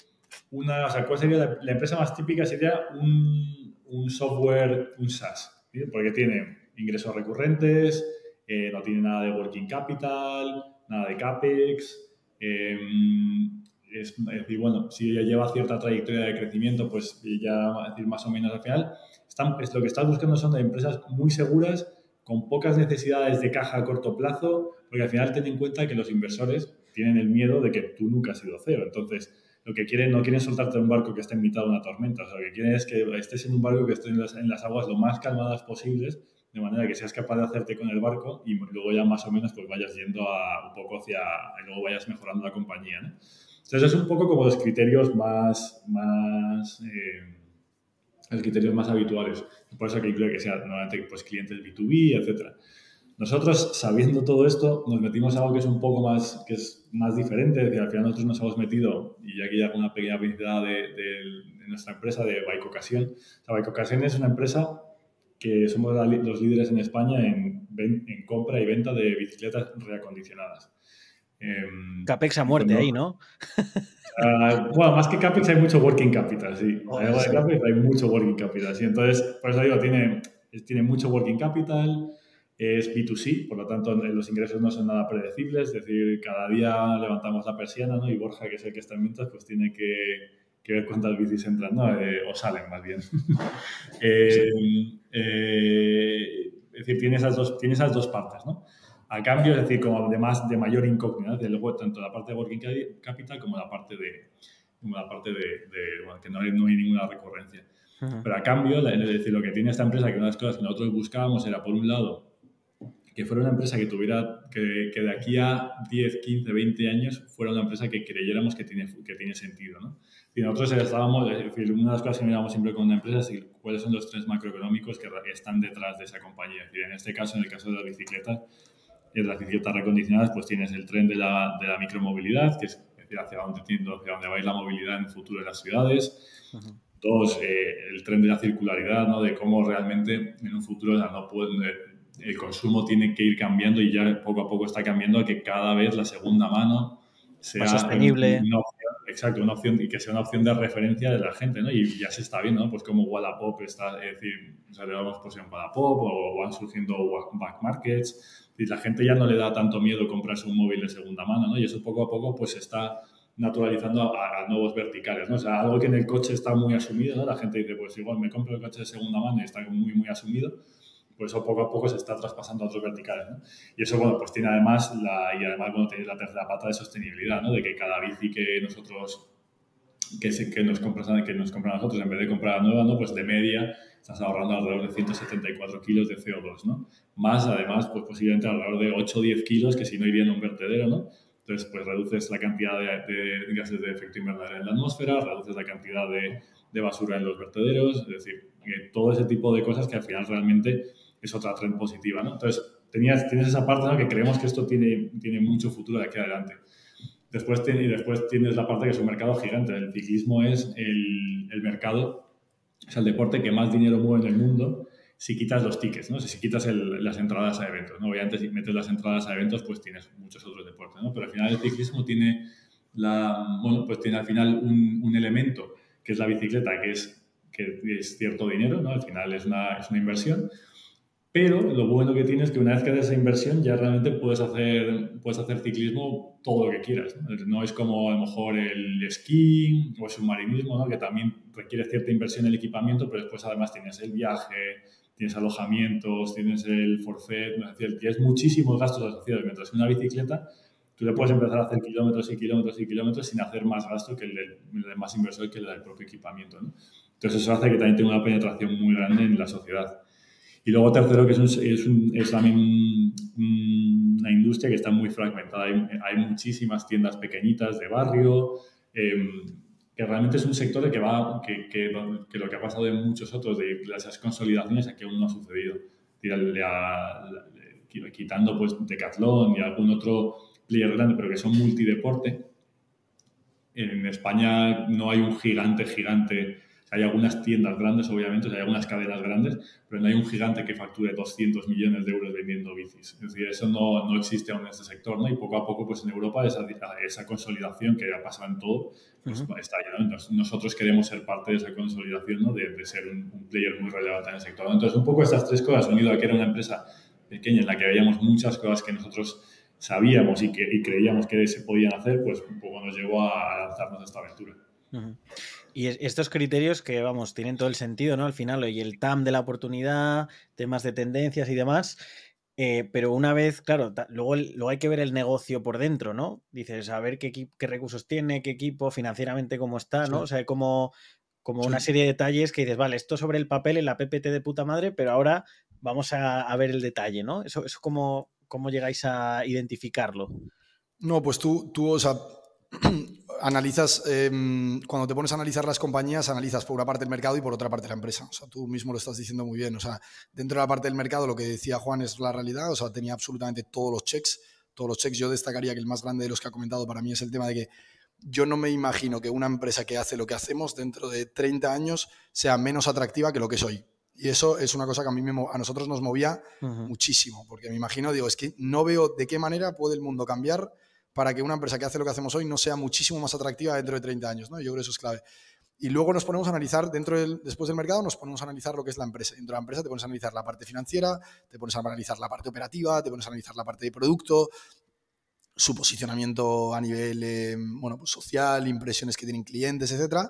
una, o sea, ¿cuál sería la, empresa más típica? Sería un software, un SaaS, porque tiene ingresos recurrentes, eh, no tiene nada de working capital, nada de CAPEX. Em, es, decir, bueno, si ya lleva cierta trayectoria de crecimiento, pues ya, decir, más o menos al final, están, es, lo que estás buscando son empresas muy seguras con pocas necesidades de caja a corto plazo, porque al final ten en cuenta que los inversores tienen el miedo de que tú nunca has sido cero. Entonces, lo que quieren, no quieren soltarte un barco que esté en mitad de una tormenta, lo que quieren es que estés en un barco que esté en las, en las aguas lo más calmadas posibles, de manera que seas capaz de hacerte con el barco y luego ya más o menos pues vayas yendo a, un poco hacia, y luego vayas mejorando la compañía. ¿no? Entonces es un poco como los criterios más, más eh, los criterios más habituales. Por eso que incluye que sea normalmente pues, clientes B2B, etcétera. Nosotros, sabiendo todo esto, nos metimos a algo que es un poco más, que es más diferente, es decir, al final nosotros nos hemos metido, y aquí hago una pequeña publicidad de, de, nuestra empresa, de Bike Ocasión. O sea, Bike Ocasión es una empresa que somos los líderes en España en, en compra y venta de bicicletas reacondicionadas. Em, Capex a muerte ahí, ¿no? Uh, bueno, más que Capex hay mucho working capital, sí. Oh, hay, Capex, hay mucho working capital, sí. Entonces, por eso digo, tiene, tiene mucho working capital, es B2C, por lo tanto los ingresos no son nada predecibles, es decir, cada día levantamos la persiana ¿no? y Borja, que es el que está en ventas, pues tiene que, que ver cuántas bicis entran, ¿no? Eh, o salen más bien. eh, eh, es decir, tiene esas, dos, tiene esas dos partes, ¿no? A cambio, es decir, como de, más, de mayor incógnita, luego tanto la parte de working capital como la parte de, como la parte de, bueno, que no hay, no hay ninguna recurrencia. Pero a cambio, es decir, lo que tiene esta empresa, que una de las cosas que nosotros buscábamos era, por un lado, que fuera una empresa que tuviera, que, que, de aquí a 10, 15, 20 años fuera una empresa que creyéramos que tiene, que tiene sentido, ¿no? Y nosotros estábamos, es decir, una de las cosas que miramos siempre con una empresa es cuáles son los tres macroeconómicos que están detrás de esa compañía. Es decir, en este caso, en el caso de las bicicletas, y las bicicletas recondicionadas, pues tienes el tren de la, de la micromovilidad, que es, decir, hacia dónde, hacia dónde va a ir la movilidad en el futuro de las ciudades. Dos, eh, el tren de la circularidad, ¿no? de cómo realmente en un futuro no puede, el consumo tiene que ir cambiando y ya poco a poco está cambiando a que cada vez la segunda mano sea sostenible. Una opción, exacto, una opción y que sea una opción de referencia de la gente, ¿no? Y ya se está viendo, ¿no? Pues como Wallapop está, es decir, salemos pues en Wallapop o van surgiendo back markets y la gente ya no le da tanto miedo comprarse un móvil de segunda mano, ¿no? Y eso poco a poco pues se está naturalizando a, nuevos verticales, ¿no? O sea, algo que en el coche está muy asumido, ¿no? La gente dice, pues igual me compro el coche de segunda mano y está muy, muy asumido pues eso poco a poco se está traspasando a otros verticales. ¿no? Y eso, bueno, pues tiene además, la, y además, bueno, tiene la tercera pata de sostenibilidad, ¿no? de que cada bici que nosotros, que, se, que, nos compran, que nos compran nosotros, en vez de comprar nueva, ¿no? pues de media estás ahorrando alrededor de 174 kilos de CO2, ¿no? Más, además, pues posiblemente alrededor de 8 o 10 kilos que si no iría en un vertedero, ¿no? Entonces, pues reduces la cantidad de, de, gases de efecto invernadero en la atmósfera, reduces la cantidad de, de basura en los vertederos, es decir, todo ese tipo de cosas que al final realmente es otra trend positiva, ¿no? Entonces, tenías, tienes esa parte ¿no? que creemos que esto tiene, tiene mucho futuro de aquí adelante. Después, y después tienes la parte que es un mercado gigante. El ciclismo es el, el mercado, es el deporte que más dinero mueve en el mundo si quitas los tickets, ¿no? Si quitas las entradas a eventos, ¿no? Obviamente si metes las entradas a eventos, pues tienes muchos otros deportes, ¿no? Pero al final el ciclismo tiene, la, bueno, pues tiene al final un, un elemento que es la bicicleta, que es, que es cierto dinero, ¿no? Al final es una, es una inversión, pero lo bueno que tienes es que una vez que haces esa inversión ya realmente puedes hacer, puedes hacer ciclismo todo lo que quieras. ¿no? es como a lo mejor el esquí o el submarinismo, ¿no? que también requiere cierta inversión en el equipamiento, pero después además tienes el viaje, tienes alojamientos, tienes el forfait, es decir, tienes muchísimos gastos asociados. Mientras que una bicicleta, tú le puedes empezar a hacer kilómetros y kilómetros y kilómetros sin hacer más gasto que el de, más inversor que el del propio equipamiento. ¿no? Entonces eso hace que también tenga una penetración muy grande en la sociedad. Y luego tercero, que es, es, también una industria que está muy fragmentada. Hay, muchísimas tiendas pequeñitas de barrio, em, que realmente es un sector que, va, que, que, lo que ha pasado en muchos otros, de esas consolidaciones, aquí aún no ha sucedido. quitando pues Decathlon y algún otro player grande, pero que son multideporte. En España no hay un gigante, gigante hay algunas tiendas grandes, obviamente, hay algunas cadenas grandes, pero no hay un gigante que facture 200 millones de euros vendiendo bicis. Es decir, eso no, no existe aún en este sector, ¿no? Y poco a poco, pues en Europa, esa, esa consolidación que ha pasado en todo, pues está ya, Nosotros queremos ser parte de esa consolidación, ¿no? De, de ser un, player muy relevante en el sector. Entonces, un poco estas tres cosas, unido a que era una empresa pequeña en la que veíamos muchas cosas que nosotros sabíamos y, que, y creíamos que se podían hacer, pues un poco nos llevó a lanzarnos a esta aventura. Y estos criterios que, vamos, tienen todo el sentido, ¿no? Al final, y el TAM de la oportunidad, temas de tendencias y demás. Eh, pero una vez, claro, luego, luego, hay que ver el negocio por dentro, ¿no? Dices, a ver qué, qué recursos tiene, qué equipo, financieramente cómo está, ¿no? O sea, como, como una serie de detalles que dices, vale, esto sobre el papel en la PPT de puta madre, pero ahora vamos a, ver el detalle, ¿no? Eso, eso cómo, cómo llegáis a identificarlo. No, pues tú, tú o sea, analizas, em, cuando te pones a analizar las compañías, analizas por una parte el mercado y por otra parte la empresa. O sea, tú mismo lo estás diciendo muy bien. O sea, dentro de la parte del mercado, lo que decía Juan es la realidad. O sea, tenía absolutamente todos los checks. Todos los checks. Yo destacaría que el más grande de los que ha comentado para mí es el tema de que yo no me imagino que una empresa que hace lo que hacemos dentro de 30 años sea menos atractiva que lo que soy. Y eso es una cosa que a, mí a nosotros nos movía muchísimo, porque me imagino, digo, es que no veo de qué manera puede el mundo cambiar para que una empresa que hace lo que hacemos hoy no sea muchísimo más atractiva dentro de 30 años. ¿no? Yo creo que eso es clave. Y luego nos ponemos a analizar, dentro del, después del mercado, nos ponemos a analizar lo que es la empresa. Dentro de la empresa te pones a analizar la parte financiera, te pones a analizar la parte operativa, te pones a analizar la parte de producto, su posicionamiento a nivel eh, bueno, pues social, impresiones que tienen clientes, etcétera,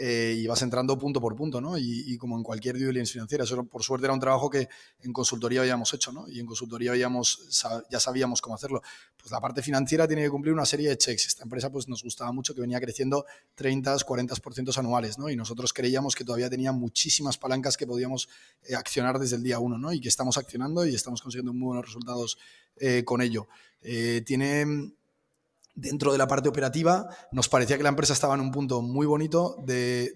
eh, y vas entrando punto por punto, ¿no? Y, como en cualquier due diligence financiera. Eso, por suerte, era un trabajo que en consultoría habíamos hecho, ¿no? Y en consultoría habíamos, ya sabíamos cómo hacerlo. Pues la parte financiera tiene que cumplir una serie de checks. Esta empresa, pues nos gustaba mucho que venía creciendo 30, 40% anuales, ¿no? Y nosotros creíamos que todavía tenía muchísimas palancas que podíamos eh, accionar desde el día uno, ¿no? Y que estamos accionando y estamos consiguiendo muy buenos resultados con ello. Eh, tiene dentro de la parte operativa, nos parecía que la empresa estaba en un punto muy bonito de,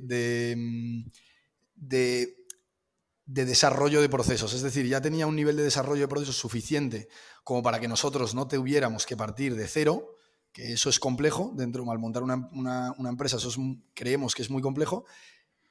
de, desarrollo de procesos. Es decir, ya tenía un nivel de desarrollo de procesos suficiente como para que nosotros no tuviéramos que partir de cero, que eso es complejo, dentro, al montar una, una empresa, eso creemos que es muy complejo,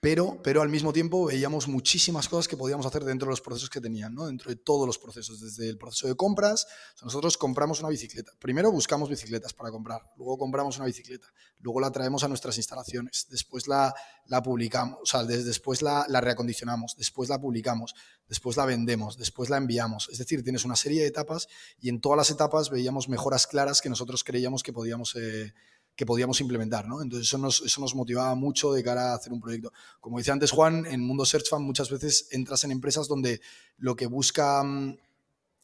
pero, pero al mismo tiempo veíamos muchísimas cosas que podíamos hacer dentro de los procesos que tenían, ¿no? dentro de todos los procesos, desde el proceso de compras, nosotros compramos una bicicleta. Primero buscamos bicicletas para comprar, luego compramos una bicicleta, luego la traemos a nuestras instalaciones, después la, la publicamos, o sea, después la, la, reacondicionamos, después la publicamos, después la vendemos, después la enviamos. Es decir, tienes una serie de etapas y en todas las etapas veíamos mejoras claras que nosotros creíamos que podíamos... Eh, que podíamos implementar, ¿no? Entonces eso nos, eso nos motivaba mucho de cara a hacer un proyecto. Como decía antes Juan, en Mundo Search Fund muchas veces entras en empresas donde lo que busca mm,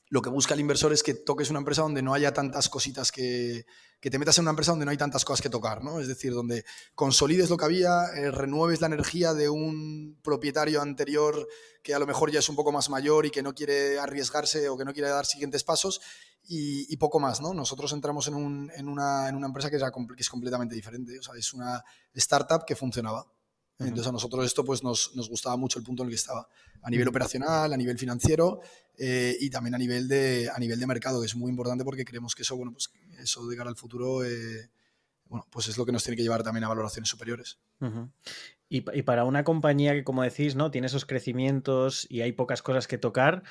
lo que busca el inversor es que toques una empresa donde no haya tantas cositas que, que te metas en una empresa donde no hay tantas cosas que tocar, ¿no? Es decir, donde consolides lo que había, eh, renueves la energía de un propietario anterior que a lo mejor ya es un poco más mayor y que no quiere arriesgarse o que no quiere dar siguientes pasos y, poco más, ¿no? Nosotros entramos en, un, en, una, empresa que, es completamente diferente, o es una startup que funcionaba. Entonces a nosotros esto pues nos, nos, gustaba mucho el punto en el que estaba, a nivel operacional, a nivel financiero eh, y también a nivel, de, a nivel de mercado, que es muy importante porque creemos que eso, bueno, pues eso de cara al futuro, eh, bueno, pues es lo que nos tiene que llevar también a valoraciones superiores. y, y, para una compañía que, como decís, ¿no? tiene esos crecimientos y hay pocas cosas que tocar,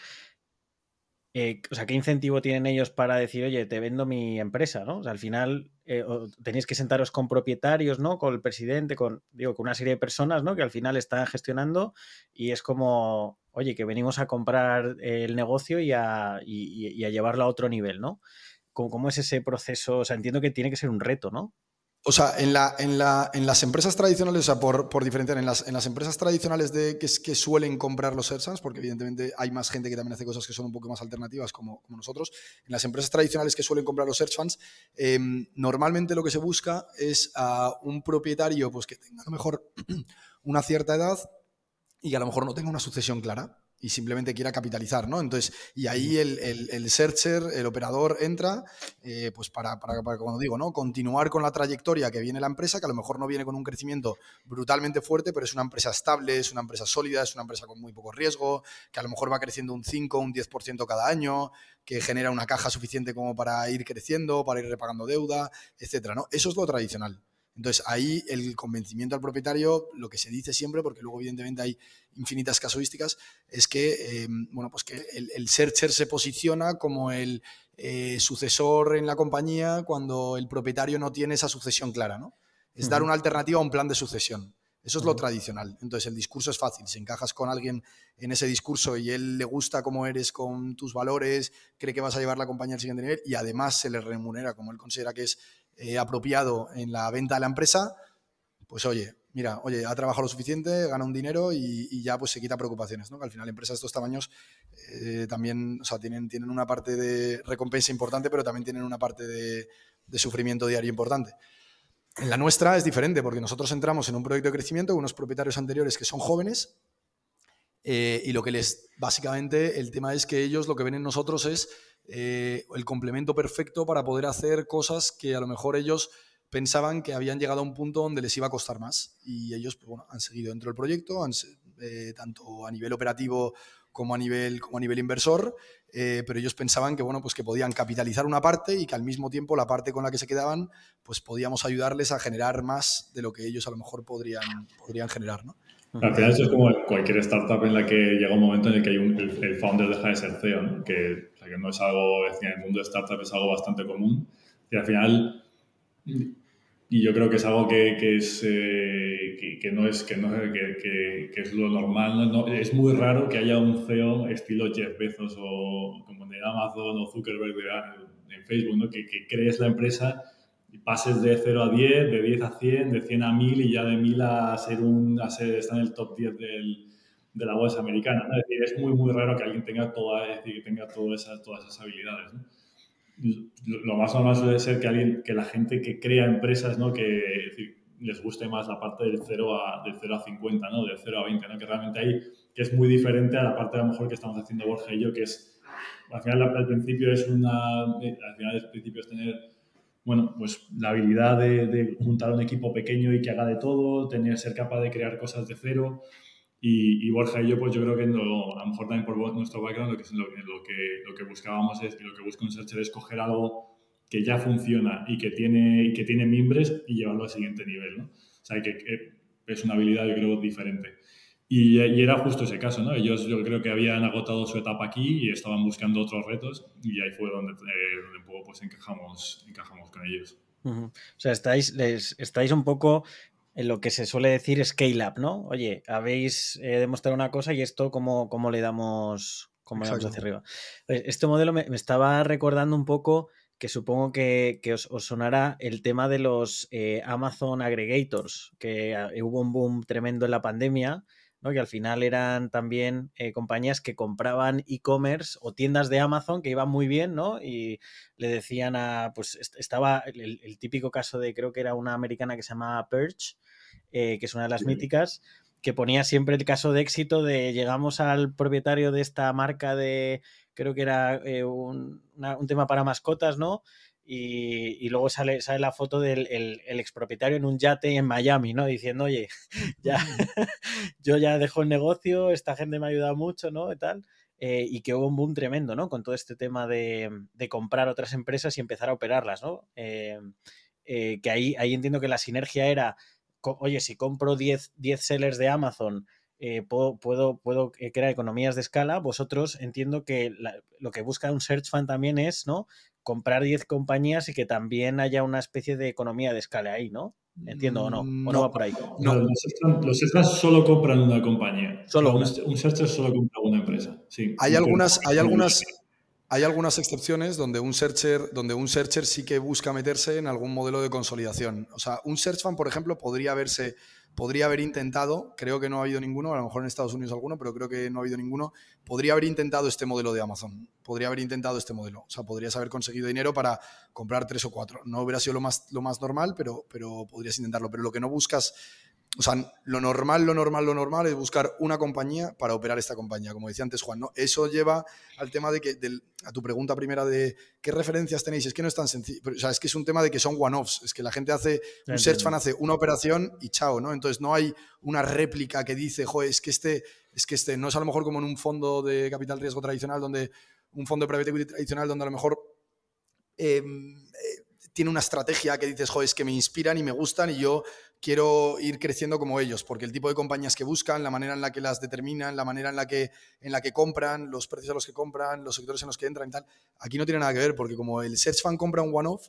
eh, o sea, ¿qué incentivo tienen ellos para decir, oye, te vendo mi empresa, ¿no? O sea, al final eh, tenéis que sentaros con propietarios, ¿no? Con el presidente, con, digo, con una serie de personas, ¿no? Que al final están gestionando y es como, oye, que venimos a comprar el negocio y a, llevarlo a otro nivel, ¿no? ¿Cómo, ¿Cómo, es ese proceso? O sea, entiendo que tiene que ser un reto, ¿no? O sea, en, la, en, la, en, las empresas tradicionales, o sea, por, diferenciar, en las, empresas tradicionales de, que, suelen comprar los AirSans, porque evidentemente hay más gente que también hace cosas que son un poco más alternativas como, nosotros, en las empresas tradicionales que suelen comprar los search funds, em, normalmente lo que se busca es a un propietario pues, que tenga a lo mejor una cierta edad y que a lo mejor no tenga una sucesión clara y simplemente quiera capitalizar, ¿no? Entonces, y ahí el, el, searcher, el operador entra, eh, pues para, para, para, como digo, ¿no? Continuar con la trayectoria que viene la empresa, que a lo mejor no viene con un crecimiento brutalmente fuerte, pero es una empresa estable, es una empresa sólida, es una empresa con muy poco riesgo, que a lo mejor va creciendo un 5, un 10% cada año, que genera una caja suficiente como para ir creciendo, para ir repagando deuda, etcétera, ¿no? Eso es lo tradicional. Entonces, ahí el convencimiento al propietario, lo que se dice siempre, porque luego evidentemente hay infinitas casuísticas, es que, eh, bueno, pues que el, searcher se posiciona como el eh, sucesor en la compañía cuando el propietario no tiene esa sucesión clara, ¿no? Es dar una alternativa a un plan de sucesión. Eso es lo tradicional. Entonces, el discurso es fácil. Si encajas con alguien en ese discurso y él le gusta cómo eres con tus valores, cree que vas a llevar la compañía al siguiente nivel y además se le remunera como él considera que es eh, apropiado en la venta de la empresa, pues oye, mira, oye, ha trabajado lo suficiente, gana un dinero y, ya pues se quita preocupaciones, ¿no? Que al final empresas de estos tamaños eh, también, o sea, tienen, tienen una parte de recompensa importante, pero también tienen una parte de, sufrimiento diario importante. En la nuestra es diferente, porque nosotros entramos en un proyecto de crecimiento con unos propietarios anteriores que son jóvenes eh, y lo que les, básicamente, el tema es que ellos lo que ven en nosotros es eh, el complemento perfecto para poder hacer cosas que a lo mejor ellos pensaban que habían llegado a un punto donde les iba a costar más. Y ellos pues, bueno, han seguido dentro del proyecto, eh, tanto a nivel operativo como a nivel, como a nivel inversor, eh, pero ellos pensaban que, bueno, pues que podían capitalizar una parte y que al mismo tiempo la parte con la que se quedaban, pues podíamos ayudarles a generar más de lo que ellos a lo mejor podrían, podrían generar. ¿no? Al final eso es como cualquier startup en la que llega un momento en el que hay un, el, founder deja de ser CEO, que, que, no es algo, en el mundo de startup es algo bastante común. Y al final y yo creo que es algo que, que es, eh, que, no es, que, no, que, que es lo normal. No, es muy raro que haya un CEO estilo Jeff Bezos o como de Amazon o Zuckerberg en Facebook, ¿no? que, crees la empresa pases de 0 a 10, de 10 a 100, de 100 a 1000 y ya de 1000 a ser un, a ser, estar en el top 10 del, de la bolsa americana. Es decir, es muy, muy raro que alguien tenga, toda, es decir, que tenga todas, esas, todas esas habilidades. ¿no? lo más normal suele ser que, alguien, que la gente que crea empresas, ¿no? que les guste más la parte del 0 a, del 0 a 50, ¿no? del 0 a 20, ¿no? que realmente ahí que es muy diferente a la parte a lo mejor que estamos haciendo Borja y yo, que es, al final al principio es una, al final al principio es tener, bueno, pues la habilidad de, de juntar un equipo pequeño y que haga de todo, tener, ser capaz de crear cosas de cero, y, Borja y yo, pues yo creo que a lo mejor también por nuestro background, lo que, lo, lo, que, lo que buscábamos es, y lo que busca un searcher es coger algo que ya funciona y que tiene, y que tiene mimbres y llevarlo al siguiente nivel, ¿no? O sea, que, es una habilidad, yo creo, diferente. Y, y, era justo ese caso, ¿no? Ellos yo creo que habían agotado su etapa aquí y estaban buscando otros retos y ahí fue donde, eh, donde un poco pues encajamos, encajamos con ellos. O sea, estáis, les, estáis un poco en lo que se suele decir scale up, ¿no? Oye, habéis eh, demostrado una cosa y esto, ¿cómo, cómo le damos, cómo le damos hacia arriba? Este modelo me, estaba recordando un poco que supongo que, os, sonará el tema de los eh, Amazon Aggregators, que ah, hubo un boom tremendo en la pandemia, ¿no? que al final eran también eh, compañías que compraban e-commerce o tiendas de Amazon que iban muy bien, ¿no? Y le decían a, pues estaba el, el típico caso de, creo que era una americana que se llamaba Perch, eh, que es una de las míticas, que ponía siempre el caso de éxito de llegamos al propietario de esta marca de, creo que era eh, un, tema para mascotas, ¿no? Y, luego sale, sale la foto del el, expropietario en un yate en Miami, ¿no? Diciendo, oye, ya, yo ya dejo el negocio, esta gente me ha ayudado mucho, ¿no? Y tal. Eh, y que hubo un boom tremendo, ¿no? Con todo este tema de, comprar otras empresas y empezar a operarlas, ¿no? que ahí, ahí entiendo que la sinergia era oye, si compro 10, 10 sellers de Amazon, eh, puedo, puedo, puedo, eh, crear economías de escala, vosotros entiendo que lo que busca un search fund también es, ¿no? Comprar 10 compañías y que también haya una especie de economía de escala ahí, ¿no? Entiendo o no, o no, va por ahí. No, los extras solo compran una compañía. Solo Un, searcher solo compra una empresa. Sí. Hay algunas, hay algunas, hay algunas excepciones donde un searcher, donde un searcher sí que busca meterse en algún modelo de consolidación. O sea, un search fan, por ejemplo, podría haberse, podría haber intentado, creo que no ha habido ninguno, a lo mejor en Estados Unidos alguno, pero creo que no ha habido ninguno, podría haber intentado este modelo de Amazon. Podría haber intentado este modelo. O sea, podrías haber conseguido dinero para comprar tres o cuatro. No hubiera sido lo más, lo más normal, pero, pero podrías intentarlo. Pero lo que no buscas o sea, lo normal, lo normal, lo normal es buscar una compañía para operar esta compañía, como decía antes Juan, ¿no? Eso lleva al tema de que, a tu pregunta primera de qué referencias tenéis, es que no es tan sencillo, o sea, es que es un tema de que son one-offs, es que la gente hace, un search fan hace una operación y chao, ¿no? Entonces no hay una réplica que dice, joder, es que este, es que este, no es a lo mejor como en un fondo de capital riesgo tradicional, donde, un fondo de private equity tradicional, donde a lo mejor... Em, eh, tiene una estrategia que dices, joder, es que me inspiran y me gustan y yo quiero ir creciendo como ellos, porque el tipo de compañías que buscan, la manera en la que las determinan, la manera en la que, en la que compran, los precios a los que compran, los sectores en los que entran y tal, aquí no tiene nada que ver, porque como el search fan compra un one-off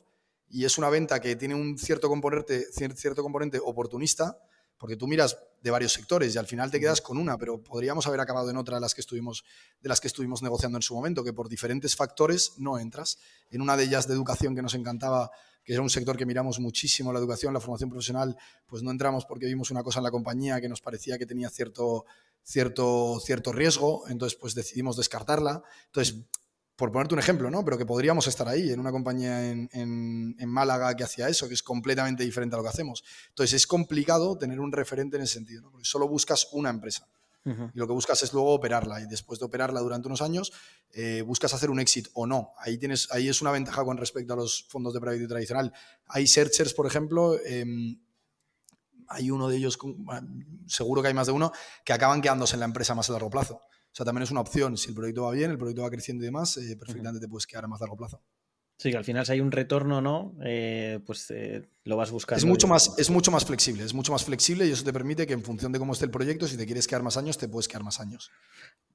y es una venta que tiene un cierto componente, cierto componente oportunista, porque tú miras de varios sectores y al final te quedas con una, pero podríamos haber acabado en otra de las que estuvimos, de las que estuvimos negociando en su momento, que por diferentes factores no entras. En una de ellas de educación que nos encantaba que es un sector que miramos muchísimo, la educación, la formación profesional, pues no entramos porque vimos una cosa en la compañía que nos parecía que tenía cierto, cierto, cierto riesgo, entonces pues decidimos descartarla. Entonces, por ponerte un ejemplo, ¿no? Pero que podríamos estar ahí, en una compañía en, en, Málaga que hacía eso, que es completamente diferente a lo que hacemos. Entonces es complicado tener un referente en ese sentido, ¿no? Porque solo buscas una empresa. Y lo que buscas es luego operarla. Y después de operarla durante unos años, eh, buscas hacer un exit o no. Ahí, tienes, ahí es una ventaja con respecto a los fondos de private tradicional. Hay searchers, por ejemplo, em, hay uno de ellos, seguro que hay más de uno, que acaban quedándose en la empresa más a largo plazo. O sea, también es una opción. Si el proyecto va bien, el proyecto va creciendo y demás, eh, perfectamente te puedes quedar a más largo plazo. Sí, que al final si hay un retorno, ¿no? Eh, pues eh, lo vas buscando. Es mucho, más, es mucho más flexible, es mucho más flexible y eso te permite que en función de cómo esté el proyecto, si te quieres quedar más años, te puedes quedar más años.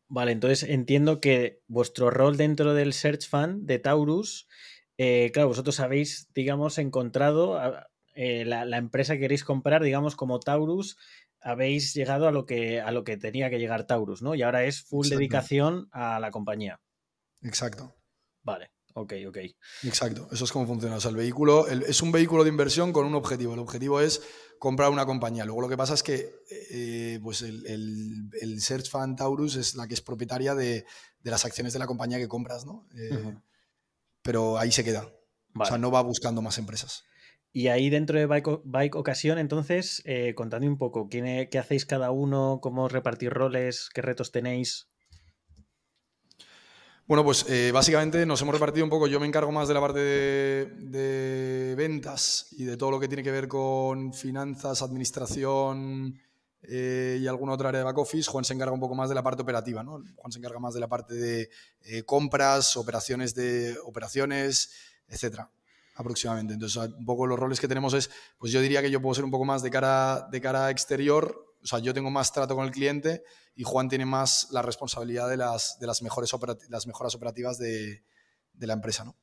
Vale, entonces entiendo que vuestro rol dentro del Search Fund de Taurus, claro, vosotros habéis, digamos, encontrado la, la, empresa que queréis comprar, digamos, como Taurus, habéis llegado a lo que, a lo que tenía que llegar Taurus, ¿no? Y ahora es full dedicación a la compañía. Exacto. Vale, ok, ok. Exacto, eso es como funciona. O sea, el vehículo es un vehículo de inversión con un objetivo. El objetivo es comprar una compañía. Luego lo que pasa es que eh, pues el, Search Fund Taurus es la que es propietaria de, las acciones de la compañía que compras, ¿no? Eh, pero ahí se queda. O sea, no va buscando más empresas. Y ahí dentro de Bike, Ocasión, entonces, eh, contadme un poco, ¿qué, ¿qué, hacéis cada uno? ¿Cómo repartir roles? ¿Qué retos tenéis? Bueno, pues eh, básicamente nos hemos repartido un poco. Yo me encargo más de la parte de, ventas y de todo lo que tiene que ver con finanzas, administración eh, y alguna otra área de back office. Juan se encarga un poco más de la parte operativa, ¿no? Juan se encarga más de la parte de eh, compras, operaciones de operaciones, etcétera aproximadamente. Entonces, un poco los roles que tenemos es, pues yo diría que yo puedo ser un poco más de cara, de cara exterior, o sea, yo tengo más trato con el cliente y Juan tiene más la responsabilidad de las, de las, mejores las mejoras operativas de, de la empresa, ¿no?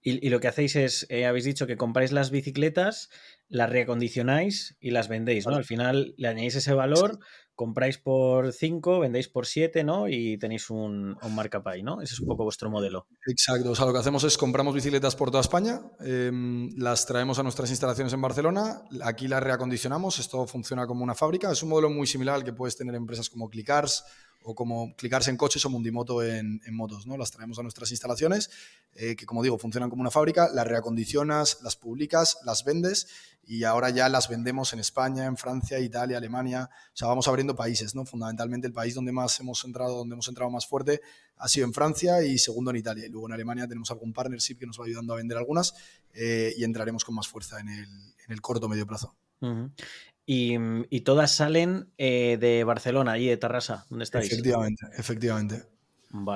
y, y, lo que hacéis es, eh, habéis dicho que compráis las bicicletas, las reacondicionáis y las vendéis, ¿no? Al final le añadís ese valor, compráis por 5, vendéis por 7, ¿no? Y tenéis un, un, markup ¿no? Ese es un poco vuestro modelo. Exacto. O sea, lo que hacemos es compramos bicicletas por toda España, em, las traemos a nuestras instalaciones en Barcelona, aquí las reacondicionamos, esto funciona como una fábrica. Es un modelo muy similar al que puedes tener en empresas como Clickars o como clicarse en coches o Mundimoto en, motos, ¿no? Las traemos a nuestras instalaciones, eh, que como digo, funcionan como una fábrica, las reacondicionas, las publicas, las vendes y ahora ya las vendemos en España, en Francia, Italia, Alemania, o sea, vamos abriendo países, ¿no? Fundamentalmente el país donde más hemos entrado, donde hemos entrado más fuerte ha sido en Francia y segundo en Italia. Y luego en Alemania tenemos algún partnership que nos va ayudando a vender algunas eh, y entraremos con más fuerza en el, corto medio plazo. Y, todas salen eh, de Barcelona, allí de Tarrasa, donde estáis. Efectivamente, efectivamente.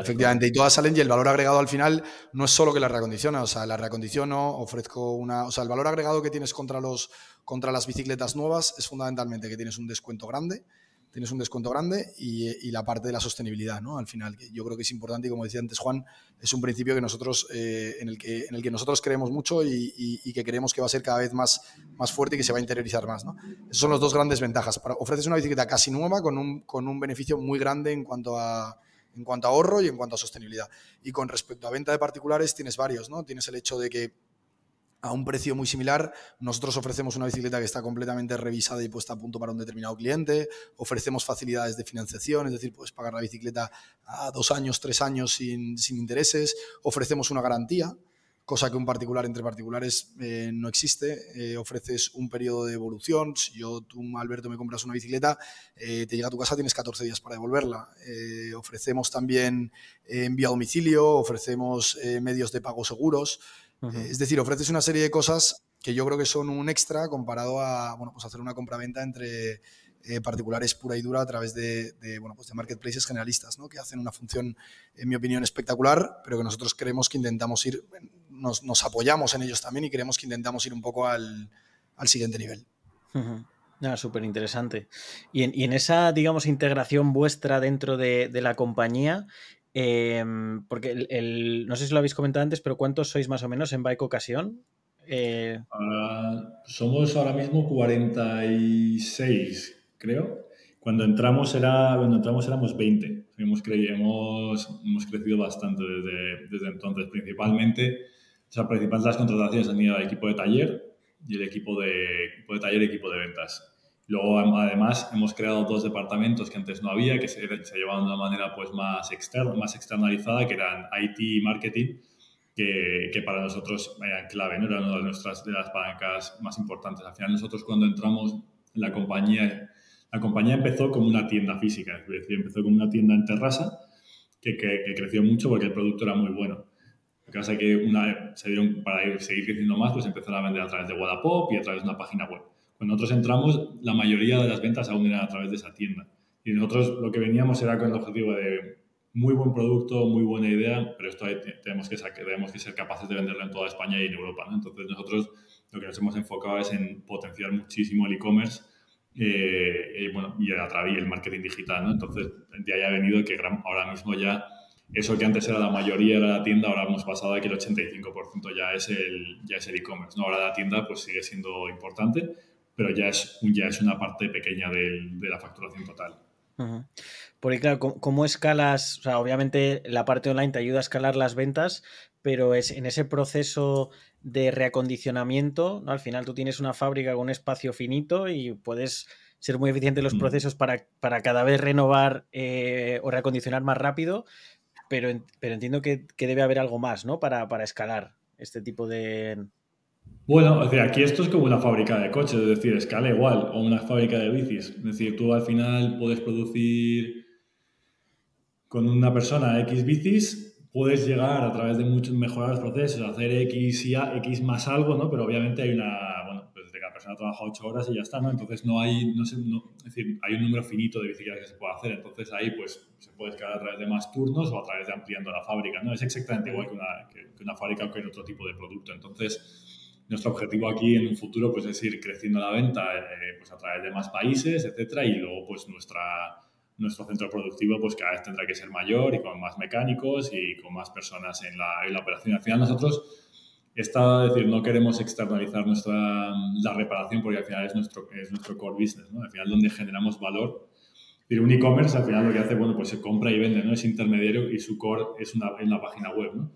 Efectivamente, y todas salen y el valor agregado al final no es solo que la reacondiciona, o sea, la reacondiciono, ofrezco una, o sea, el valor agregado que tienes contra, los, contra las bicicletas nuevas es fundamentalmente que tienes un descuento grande, tienes un descuento grande y, la parte de la sostenibilidad, ¿no? Al final, que yo creo que es importante y como decía antes Juan, es un principio que nosotros, eh, en, el que, en el que nosotros creemos mucho y, que creemos que va a ser cada vez más, más fuerte y que se va a interiorizar más, ¿no? Esas son las dos grandes ventajas. Ofreces una bicicleta casi nueva con un, con un beneficio muy grande en cuanto a en cuanto a ahorro y en cuanto a sostenibilidad. Y con respecto a venta de particulares tienes varios, ¿no? Tienes el hecho de que a un precio muy similar, nosotros ofrecemos una bicicleta que está completamente revisada y puesta a punto para un determinado cliente, ofrecemos facilidades de financiación, es decir, puedes pagar la bicicleta a dos años, tres años sin, intereses, ofrecemos una garantía, cosa que un particular entre particulares eh, no existe. Eh, ofreces un periodo de evolución. Si yo, tú, Alberto, me compras una bicicleta, eh, te llega a tu casa, tienes 14 días para devolverla. ofrecemos también envío a domicilio, ofrecemos medios de pago seguros. Eh, es decir, ofreces una serie de cosas que yo creo que son un extra comparado a bueno, pues hacer una compraventa entre eh, particulares pura y dura a través de, bueno, pues de marketplaces generalistas, ¿no? que hacen una función, en mi opinión, espectacular, pero que nosotros creemos que intentamos ir, nos, nos apoyamos en ellos también y creemos que intentamos ir un poco al, al siguiente nivel. Ah, súper interesante. Y en, y en, esa, digamos, integración vuestra dentro de, de la compañía, Em, porque el, no sé si lo habéis comentado antes, pero ¿cuántos sois más o menos en Bike Ocasión? Eh, somos ahora mismo 46, creo. Cuando entramos, era, cuando entramos éramos 20. Hemos, hemos, hemos crecido bastante desde, desde entonces, principalmente O sea, principalmente las contrataciones han ido al equipo de taller y el equipo de, equipo de taller y equipo de ventas. Luego, además, hemos creado dos departamentos que antes no había, que se, se llevaban de una manera pues, más, externa, más externalizada, que eran IT y marketing, que, que, para nosotros eran clave, ¿no? Era una de, nuestras, de las palancas más importantes. Al final, nosotros cuando entramos en la compañía, la compañía empezó como una tienda física, es decir, empezó como una tienda en terraza, que, que, que creció mucho porque el producto era muy bueno. Lo que pasa es que una, se dieron, para ir, seguir creciendo más, pues empezaron a vender a través de Wallapop y a través de una página web. Cuando nosotros entramos, la mayoría de las ventas aún eran a través de esa tienda. Y nosotros lo que veníamos era con el objetivo de muy buen producto, muy buena idea, pero esto tenemos que, tenemos que ser capaces de venderlo en toda España y en Europa. ¿no? Entonces nosotros lo que nos hemos enfocado es en potenciar muchísimo el e-commerce eh, y, bueno, y a través del marketing digital. ¿no? Entonces de ahí ha venido que ahora mismo ya eso que antes era la mayoría de la tienda, ahora hemos pasado a que el 85% ya es el ya es el e-commerce. ¿no? Ahora la tienda pues sigue siendo importante, pero ya es, ya es una parte pequeña de, de la facturación total. Porque claro, ¿cómo, escalas? O sea, obviamente la parte online te ayuda a escalar las ventas, pero es en ese proceso de reacondicionamiento, ¿no? Al final tú tienes una fábrica con un espacio finito y puedes ser muy eficiente en los mm. procesos para, para, cada vez renovar eh, o reacondicionar más rápido, pero, pero entiendo que, que, debe haber algo más, ¿no? Para, para escalar este tipo de, bueno, o sea, aquí esto es como una fábrica de coches, es decir, escala igual, o una fábrica de bicis. Es decir, tú al final puedes producir con una persona X bicis, puedes llegar a través de muchos mejorar los procesos, hacer X y A, X más algo, ¿no? Pero obviamente hay una, bueno, pues de la persona trabaja 8 horas y ya está, ¿no? Entonces no hay, no sé, no, es decir, hay un número finito de bicicletas que se puede hacer, entonces ahí pues se puede escalar a través de más turnos o a través de ampliando la fábrica, ¿no? Es exactamente igual que una, que, que una fábrica o que otro tipo de producto, entonces nuestro objetivo aquí en un futuro pues, es ir creciendo la venta eh, pues, a través de más países, etcétera, y luego pues, nuestra, nuestro centro productivo pues, cada vez tendrá que ser mayor y con más mecánicos y con más personas en la, en la operación. Al final nosotros está, decir, no queremos externalizar nuestra, la reparación porque al final es nuestro, es nuestro core business, ¿no? al final donde generamos valor. Un e-commerce al final lo que hace, bueno, pues se compra y vende, ¿no? Es intermediario y su core es una, en la página web, ¿no?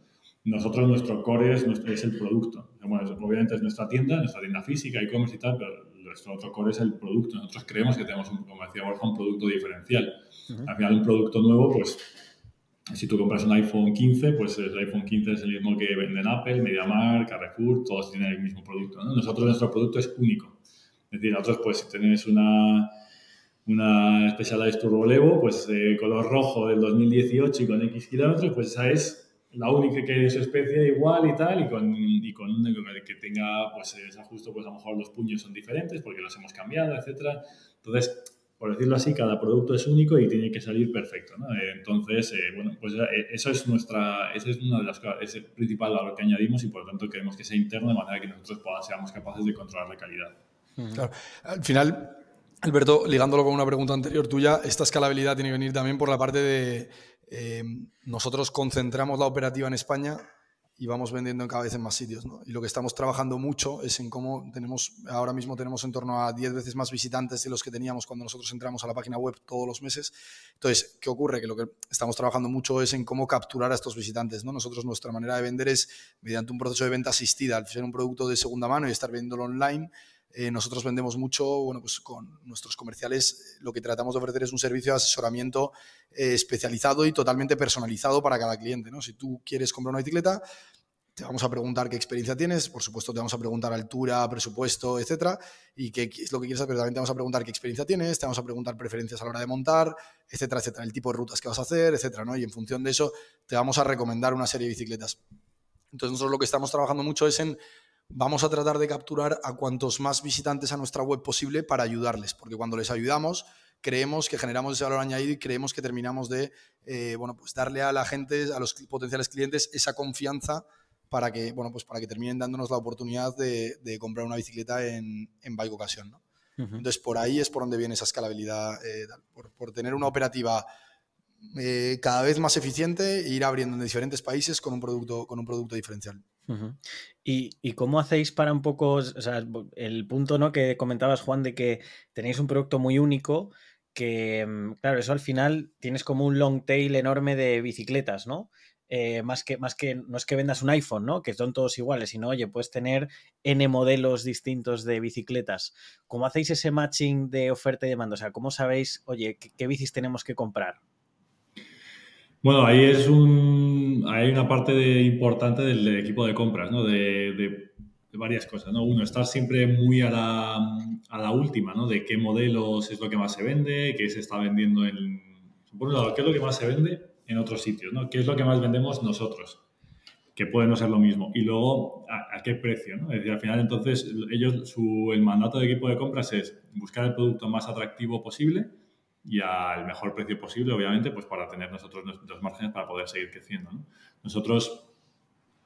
Nosotros, nuestro core es, es el producto. Bueno, obviamente es nuestra tienda, nuestra tienda física, e-commerce y tal, pero nuestro otro core es el producto. Nosotros creemos que tenemos, un, como decía Borja, un producto diferencial. Al final, un producto nuevo, pues si tú compras un iPhone 15, pues el iPhone 15 es el mismo que venden Apple, MediaMarkt, Carrefour, todos tienen el mismo producto. Nosotros, nuestro producto es único. Es decir, nosotros, pues si tenéis una, una Specialized Turbo Levo, pues eh, color rojo del 2018 y con X kilómetros, pues esa es la única que es especie igual y tal, y con, y con que tenga pues ese ajuste, pues a lo mejor los puños son diferentes porque los hemos cambiado, etcétera. Entonces, por decirlo así, cada producto es único y tiene que salir perfecto, ¿no? Entonces, eh, bueno, pues eh, eso es nuestra, esa es una de las es el principal valor que añadimos y por lo tanto queremos que sea interno de manera que nosotros podamos, seamos capaces de controlar la calidad. Claro. Al final, Alberto, ligándolo con una pregunta anterior tuya, esta escalabilidad tiene que venir también por la parte de eh, nosotros concentramos la operativa en España y vamos vendiendo en cada vez en más sitios. Y lo que estamos trabajando mucho es en cómo tenemos, ahora mismo tenemos en torno a 10 veces más visitantes de los que teníamos cuando nosotros entramos a la página web todos los meses. Entonces, ¿qué ocurre? Que lo que estamos trabajando mucho es en cómo capturar a estos visitantes. ¿no? Nosotros nuestra manera de vender es mediante un proceso de venta asistida, al ser un producto de segunda mano y estar vendiéndolo online eh, nosotros vendemos mucho, bueno, pues con nuestros comerciales lo que tratamos de ofrecer es un servicio de asesoramiento eh, especializado y totalmente personalizado para cada cliente. ¿no? Si tú quieres comprar una bicicleta, te vamos a preguntar qué experiencia tienes, por supuesto te vamos a preguntar altura, presupuesto, etcétera, y qué es lo que quieres saber, también te vamos a preguntar qué experiencia tienes, te vamos a preguntar preferencias a la hora de montar, etcétera, etcétera, el tipo de rutas que vas a hacer, etcétera, ¿no? Y en función de eso te vamos a recomendar una serie de bicicletas. Entonces nosotros lo que estamos trabajando mucho es en vamos a tratar de capturar a cuantos más visitantes a nuestra web posible para ayudarles, porque cuando les ayudamos, creemos que generamos ese valor añadido y creemos que terminamos de eh, bueno, pues darle a la gente, a los potenciales clientes, esa confianza para que, bueno, pues para que terminen dándonos la oportunidad de, comprar una bicicleta en, en bike ocasión. ¿no? Entonces, por ahí es por donde viene esa escalabilidad, eh, por, por, tener una operativa eh, cada vez más eficiente e ir abriendo en diferentes países con un producto, con un producto diferencial. ¿Y, cómo hacéis para un poco, o sea, el punto ¿no? que comentabas, Juan, de que tenéis un producto muy único, que, mm, claro, eso al final tienes como un long tail enorme de bicicletas, ¿no? eh, más, que, más que, no es que vendas un iPhone, ¿no? Que son todos iguales, sino, oye, puedes tener N modelos distintos de bicicletas. ¿Cómo hacéis ese matching de oferta y demanda? O sea, ¿cómo sabéis, oye, qué, bicis tenemos que comprar? Bueno, ahí es un, hay una parte importante del, equipo de compras, ¿no? De, varias cosas, ¿no? Uno, estar siempre muy a la, a la última, ¿no? De qué modelos es lo que más se vende, qué se está vendiendo en... Por un lado, qué es lo que más se vende en otros sitios, ¿no? ¿Qué es lo que más vendemos nosotros? Que puede no ser lo mismo. Y luego, ¿a, qué precio? ¿no? Es decir, al final, entonces, ellos, su, el mandato de equipo de compras es buscar el producto más atractivo posible y al mejor precio posible, obviamente, pues para tener nosotros nuestros márgenes para poder seguir creciendo. ¿no? Nosotros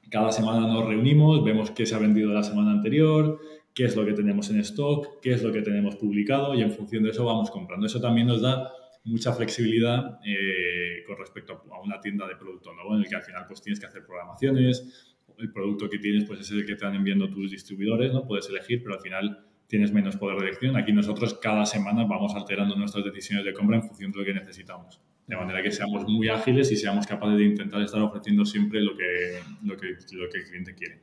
cada semana nos reunimos, vemos qué se ha vendido la semana anterior, qué es lo que tenemos en stock, qué es lo que tenemos publicado y en función de eso vamos comprando. Eso también nos da mucha flexibilidad eh, con respecto a una tienda de producto nuevo en el que al final pues tienes que hacer programaciones, el producto que tienes pues es el que te van enviando tus distribuidores, ¿no? Puedes elegir, pero al final tienes menos poder de elección. Aquí nosotros cada semana vamos alterando nuestras decisiones de compra en función de lo que necesitamos. De manera que seamos muy ágiles y seamos capaces de intentar estar ofreciendo siempre lo que, lo que, lo que el cliente quiere.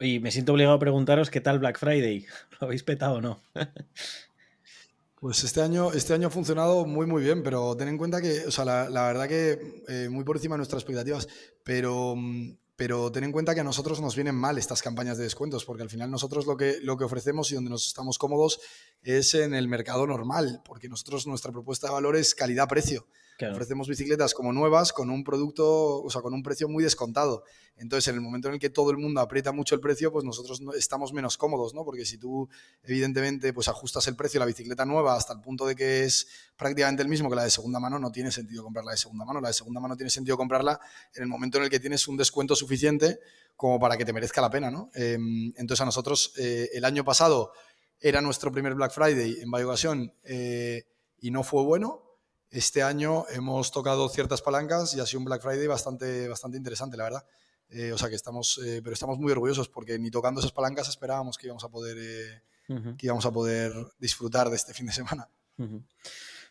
Y me siento obligado a preguntaros qué tal Black Friday. ¿Lo habéis petado o no? Pues este año, este año ha funcionado muy, muy bien, pero ten en cuenta que, o sea, la, verdad que eh, muy por encima de nuestras expectativas, pero, pero ten en cuenta que a nosotros nos vienen mal estas campañas de descuentos, porque al final nosotros lo que, lo que ofrecemos y donde nos estamos cómodos es en el mercado normal, porque nosotros nuestra propuesta de valor es calidad-precio. Ofrecemos bicicletas como nuevas con un producto, o sea, con un precio muy descontado. Entonces, en el momento en el que todo el mundo aprieta mucho el precio, pues nosotros estamos menos cómodos, ¿no? Porque si tú, evidentemente, pues ajustas el precio de la bicicleta nueva hasta el punto de que es prácticamente el mismo que la de segunda mano, no tiene sentido comprarla de segunda mano. La de segunda mano tiene sentido comprarla en el momento en el que tienes un descuento suficiente como para que te merezca la pena, ¿no? Em, entonces, a nosotros, eh, el año pasado era nuestro primer Black Friday en Bioocasión eh, y no fue bueno este año hemos tocado ciertas palancas y ha sido un Black Friday bastante, bastante interesante, la verdad. Eh, o sea que estamos, eh, pero estamos muy orgullosos porque ni tocando esas palancas esperábamos que íbamos a poder, eh, que íbamos a poder disfrutar de este fin de semana.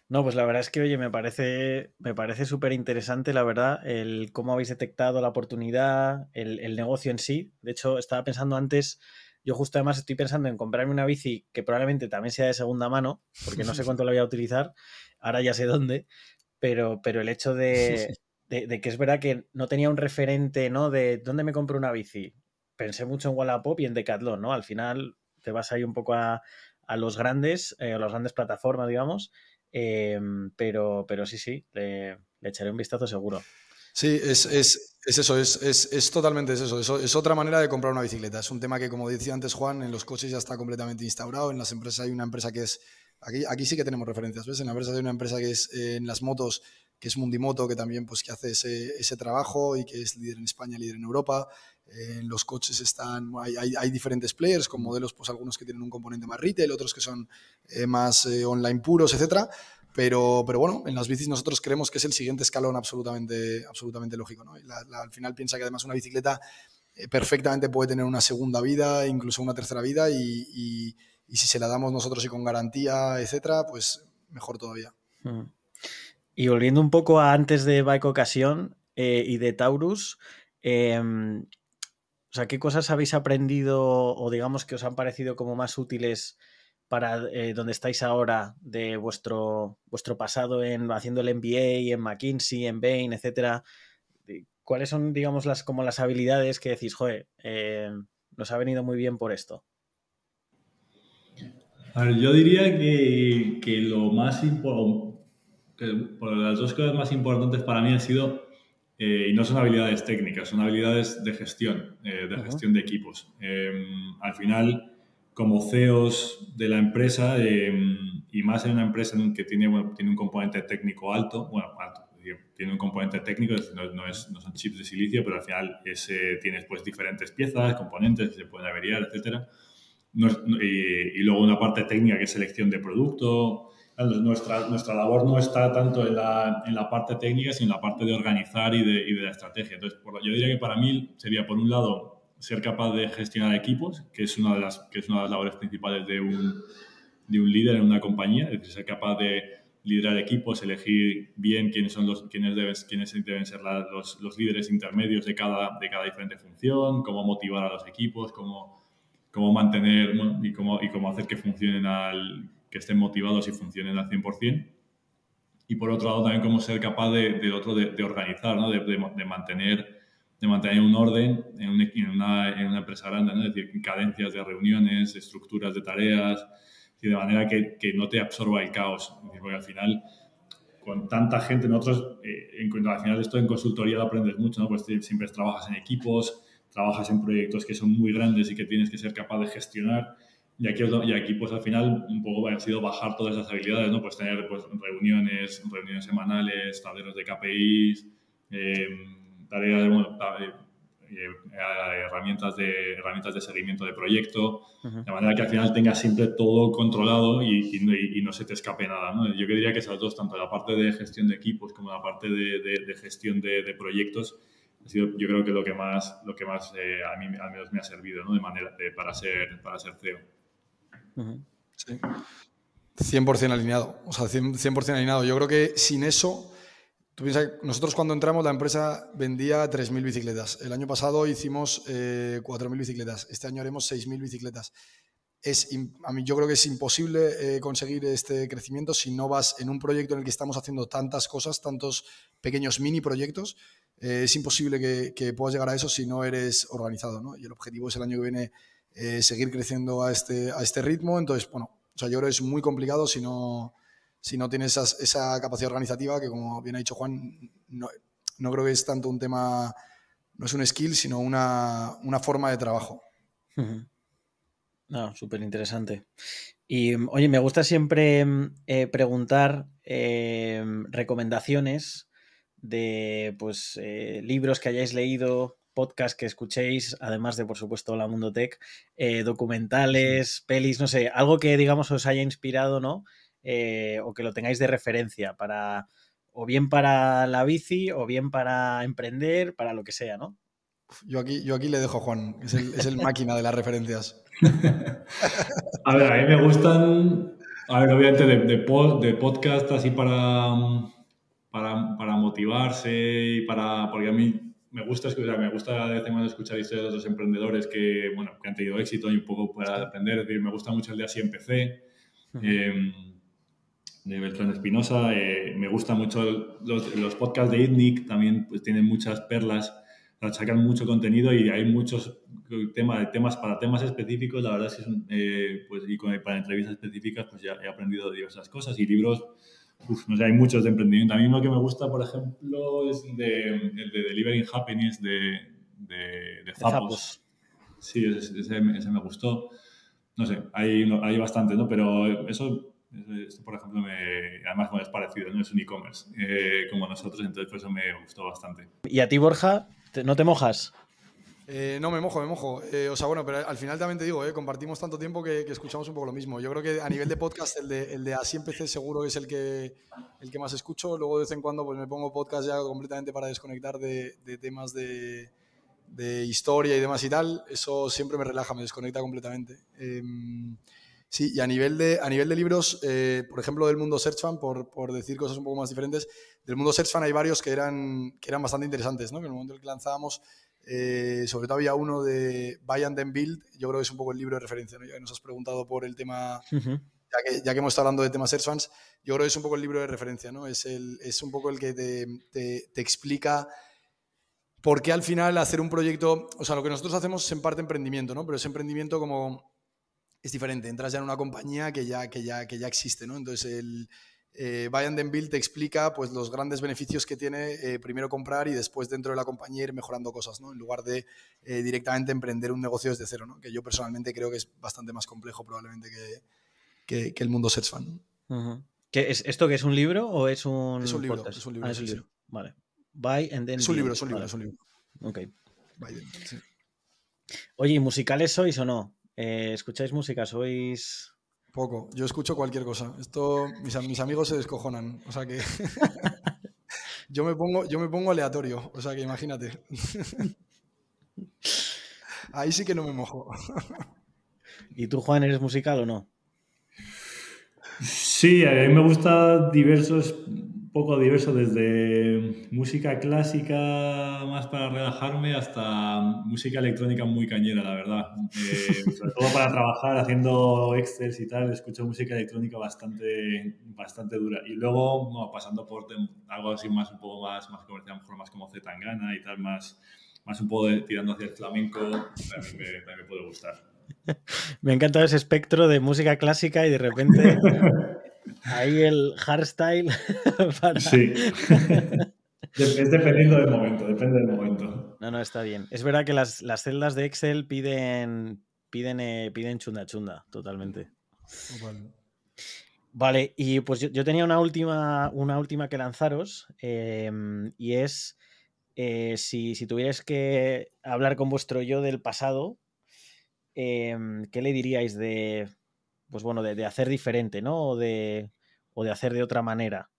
No, pues la verdad es que, oye, me parece, me parece súper interesante, la verdad, el cómo habéis detectado la oportunidad, el, el, negocio en sí. De hecho, estaba pensando antes, yo justo además estoy pensando en comprarme una bici que probablemente también sea de segunda mano, porque no sé cuánto la voy a utilizar, ahora ya sé dónde, pero, pero el hecho de, que es verdad que no tenía un referente, ¿no? De dónde me compro una bici. Pensé mucho en Wallapop y en Decathlon, ¿no? Al final te vas ahí un poco a, los grandes, eh, a las grandes plataformas, digamos, em, pero, pero sí, sí, le, echaré un vistazo seguro. Sí, es, eso, es, totalmente eso, eso. Es otra manera de comprar una bicicleta. Es un tema que, como decía antes Juan, en los coches ya está completamente instaurado. En las empresas hay una empresa que es Aquí, sí que tenemos referencias, ¿ves? En la empresa hay una empresa que es eh, en las motos, que es Mundimoto, que también pues, que hace ese, trabajo y que es líder en España, líder en Europa. Eh, en los coches están, hay, diferentes players con modelos, pues algunos que tienen un componente más retail, otros que son eh, más online puros, etcétera. Pero, pero bueno, en las bicis nosotros creemos que es el siguiente escalón absolutamente, absolutamente lógico. ¿no? al final piensa que además una bicicleta perfectamente puede tener una segunda vida, incluso una tercera vida y y si se la damos nosotros y con garantía, etcétera, pues mejor todavía. Mm. Y volviendo un poco a antes de Bike Ocasión eh, y de Taurus, em, o sea, ¿qué cosas habéis aprendido o digamos que os han parecido como más útiles para eh, donde estáis ahora de vuestro, vuestro pasado en haciendo el MBA, en McKinsey, en Bain, etcétera? ¿Cuáles son, digamos, las como las habilidades que decís, joder, eh, nos ha venido muy bien por esto? yo diría que, que lo más importante, las dos cosas más importantes para mí han sido, eh, y no son habilidades técnicas, son habilidades de gestión, eh, de gestión de equipos. Em, al final, como CEOs de la empresa, em, y más en una empresa que tiene, tiene un componente técnico alto, bueno, tiene un componente técnico, no, es, no, son chips de silicio, pero al final ese, tienes pues diferentes piezas, componentes que se pueden averiar, etcétera y, luego una parte técnica que es selección de producto. Nuestra, nuestra labor no está tanto en la, en la parte técnica, sino en la parte de organizar y de, y de la estrategia. Entonces, yo diría que para mí sería, por un lado, ser capaz de gestionar equipos, que es una de las, que es una de las labores principales de un, de un líder en una compañía, es decir, ser capaz de, liderar equipos, elegir bien quiénes son los quiénes deben, quiénes deben ser los, los, líderes intermedios de cada, de cada diferente función, cómo motivar a los equipos, cómo, cómo mantener y, cómo, y cómo hacer que funcionen al, que estén motivados y funcionen al 100%. Y por otro lado también cómo ser capaz de, otro de, organizar, ¿no? de, de, mantener de mantener un orden en, una, en una, empresa grande, ¿no? es decir, cadencias de reuniones, estructuras de tareas, y de manera que, que, no te absorba el caos. Porque al final, con tanta gente, nosotros, eh, en cuanto al final esto en consultoría lo aprendes mucho, ¿no? pues siempre trabajas en equipos, trabajas en proyectos que son muy grandes y que tienes que ser capaz de gestionar. Y aquí, y aquí pues al final un poco ha sido bajar todas esas habilidades, ¿no? Pues tener pues, reuniones, reuniones semanales, tableros de KPIs, eh, tareas de, bueno, eh, herramientas, de, herramientas de seguimiento de proyecto, de manera que al final tengas siempre todo controlado y, y, no se te escape nada. ¿no? Yo diría que esas dos, tanto la parte de gestión de equipos como la parte de, de, gestión de, proyectos, ha sido yo creo que lo que más, lo que más eh, a mí al menos me ha servido ¿no? de manera, para, ser, para ser CEO. Sí. 100% alineado, o sea, 100% alineado. Yo creo que sin eso Tú piensas nosotros cuando entramos la empresa vendía 3.000 bicicletas. El año pasado hicimos eh, 4.000 bicicletas. Este año haremos 6.000 bicicletas. Es, a mí yo creo que es imposible eh, conseguir este crecimiento si no vas en un proyecto en el que estamos haciendo tantas cosas, tantos pequeños mini proyectos. Eh, es imposible que, que, puedas llegar a eso si no eres organizado. ¿no? Y el objetivo es el año que viene eh, seguir creciendo a este, a este ritmo. Entonces, bueno, o sea, yo creo que es muy complicado si no, si no tienes esa capacidad organizativa, que como bien ha dicho Juan, no, creo que es tanto un tema, no es un skill, sino una, forma de trabajo. No, súper interesante. Y oye, me gusta siempre eh, preguntar eh, recomendaciones de pues eh, libros que hayáis leído, podcast que escuchéis, además de por supuesto la Mundo Tech, documentales, pelis, no sé, algo que digamos os haya inspirado, ¿no? Eh, o que lo tengáis de referencia para o bien para la bici o bien para emprender, para lo que sea, ¿no? Yo aquí, yo aquí le dejo a Juan, es el, máquina de las referencias. a ver, a mí me gustan, a ver, obviamente de, de, podcast así para, para, motivarse y para, porque a mí me gusta escuchar, me gusta de vez en cuando escuchar historias de otros emprendedores que, bueno, que han tenido éxito y un poco para aprender, es decir, me gusta mucho el de Así Empecé de Beltrán Espinosa. Eh, me gustan mucho los, los, podcasts de ITNIC, también pues, tienen muchas perlas, sacan mucho contenido y hay muchos temas, temas para temas específicos. La verdad es que eh, pues, y para entrevistas específicas pues ya he aprendido diversas cosas y libros. no sé, hay muchos de emprendimiento. A mí lo que me gusta, por ejemplo, es de, el de Delivering Happiness de, de, de Zappos. Sí, ese, ese, me gustó. No sé, hay, hay bastante, ¿no? Pero eso esto, por ejemplo, me, además es parecido, no es un e-commerce eh, como nosotros, entonces por eso me gustó bastante. ¿Y a ti, Borja, no te mojas? Eh, no, me mojo, me mojo. Eh, o sea, bueno, pero al final también te digo, compartimos tanto tiempo que, escuchamos un poco lo mismo. Yo creo que a nivel de podcast, el de, el de Así empecé seguro que es el que, el que más escucho. Luego de vez en cuando pues me pongo podcast ya completamente para desconectar de, de temas de, de, historia y demás y tal. Eso siempre me relaja, me desconecta completamente. Em, Sí, y a nivel de, a nivel de libros, eh, por ejemplo, del mundo SearchFan, por, por decir cosas un poco más diferentes, del mundo SearchFan hay varios que eran, que eran bastante interesantes, ¿no? Que en el momento en el que lanzábamos, eh, sobre todo había uno de Buy and Then Build, yo creo que es un poco el libro de referencia, ¿no? Ya que nos has preguntado por el tema, ya, que, ya, que, hemos estado hablando de temas SearchFans, yo creo que es un poco el libro de referencia, ¿no? Es, el, es un poco el que te, te, te explica por qué al final hacer un proyecto, o sea, lo que nosotros hacemos es en parte emprendimiento, ¿no? Pero es emprendimiento como es diferente. Entras ya en una compañía que ya, que ya, que ya existe, ¿no? Entonces, el eh, Buy and Build te explica pues, los grandes beneficios que tiene eh, primero comprar y después dentro de la compañía ir mejorando cosas, ¿no? En lugar de eh, directamente emprender un negocio desde cero, ¿no? Que yo personalmente creo que es bastante más complejo probablemente que, que, el mundo Search Fan. es, ¿Esto que es un libro o es un Es un libro, es un libro. Ah, es un libro. Vale. Buy and then Es un libro, es un libro, es un libro. Ok. Oye, ¿y musicales sois o no? Eh, ¿Escucháis música? ¿Sois...? Poco. Yo escucho cualquier cosa. Esto, mis, mis amigos se descojonan. O sea que... yo, me pongo, yo me pongo aleatorio. O sea que imagínate. Ahí sí que no me mojo. ¿Y tú, Juan, eres musical o no? Sí, a mí me gusta diversos, poco diverso, desde música clásica más para relajarme hasta música electrónica muy cañera, la verdad. Eh, sobre todo para trabajar haciendo Excel y tal, escucho música electrónica bastante, bastante dura. Y luego, pasando por algo así más, un poco más, más comercial, mejor más como Zetangana y tal, más, más un poco tirando hacia el flamenco, también me, también me puede gustar. Me encanta ese espectro de música clásica y de repente ahí el hardstyle. Sí. es dependiendo del momento, depende del momento. No, no, está bien. Es verdad que las, celdas de Excel piden, piden, eh, piden chunda chunda, totalmente. Vale, y pues yo, tenía una última, una última que lanzaros em, y es eh, si, si tuvierais que hablar con vuestro yo del pasado, Em, ¿qué le diríais de, pues bueno, de, hacer diferente, ¿no? O de, o de hacer de otra manera.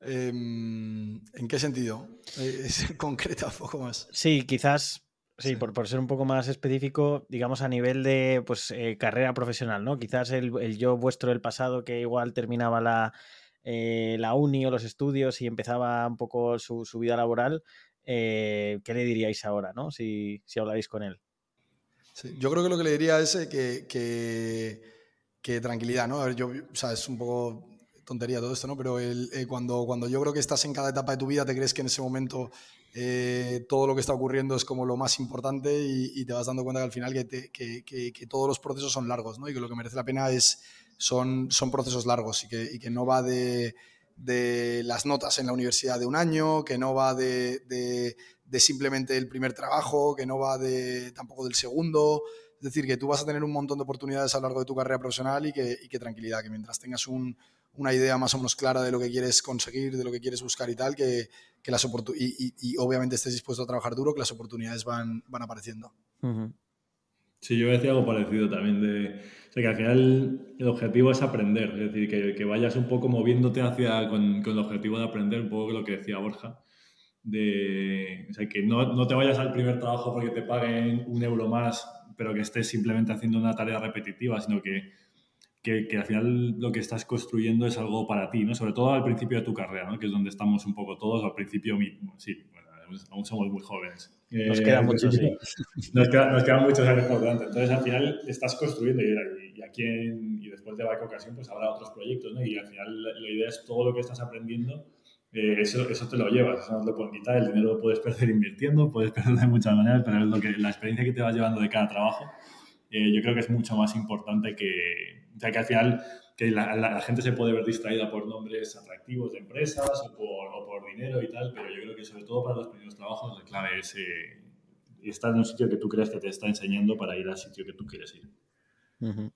Em, ¿En qué sentido? Eh, es concreta un poco más. Sí, quizás, sí, Por, por, ser un poco más específico, digamos a nivel de pues, eh, carrera profesional, ¿no? Quizás el, yo vuestro del pasado que igual terminaba la, eh, la uni o los estudios y empezaba un poco su, su vida laboral, ¿qué le diríais ahora, ¿no? Si, si habláis con él. Yo creo que lo que le diría es eh, que, tranquilidad, ¿no? A ver, yo, o sea, es un poco tontería todo esto, ¿no? Pero eh, cuando, cuando yo creo que estás en cada etapa de tu vida, te crees que en ese momento todo lo que está ocurriendo es como lo más importante y, te vas dando cuenta que al final que, todos los procesos son largos, ¿no? Y que lo que merece la pena es, son, son procesos largos y que, no va de de las notas en la universidad de un año, que no va de, simplemente el primer trabajo, que no va de, tampoco del segundo. Es decir, que tú vas a tener un montón de oportunidades a lo largo de tu carrera profesional y que, y que tranquilidad, que mientras tengas un, una idea más o menos clara de lo que quieres conseguir, de lo que quieres buscar y tal, que, que las y, y, obviamente estés dispuesto a trabajar duro, que las oportunidades van, van apareciendo. Sí, yo decía algo parecido también de o sea, que al final el objetivo es aprender, es decir, que, que vayas un poco moviéndote hacia con, con, el objetivo de aprender, un poco lo que decía Borja, de, o sea, que no, no, te vayas al primer trabajo porque te paguen un euro más, pero que estés simplemente haciendo una tarea repetitiva, sino que, que, que, al final lo que estás construyendo es algo para ti, ¿no? Sobre todo al principio de tu carrera, ¿no? Que es donde estamos un poco todos, al principio mismo, sí, bueno, aún somos muy jóvenes. Nos quedan muchos, sí. Nos, quedan muchos años por delante. Entonces, al final, estás construyendo y, y aquí, y después de la ocasión, pues habrá otros proyectos, ¿no? Y al final, la, idea es todo lo que estás aprendiendo, eh, eso, eso te lo llevas, eso no te lo pueden quitar, el dinero lo puedes perder invirtiendo, puedes perder de muchas maneras, pero es lo que, la experiencia que te vas llevando de cada trabajo, eh, yo creo que es mucho más importante que, o sea, que al final que la, gente se puede ver distraída por nombres atractivos de empresas o por, dinero y tal, pero yo creo que sobre todo para los primeros trabajos la clave es eh, estar en un sitio que tú creas que te está enseñando para ir al sitio que tú quieres ir.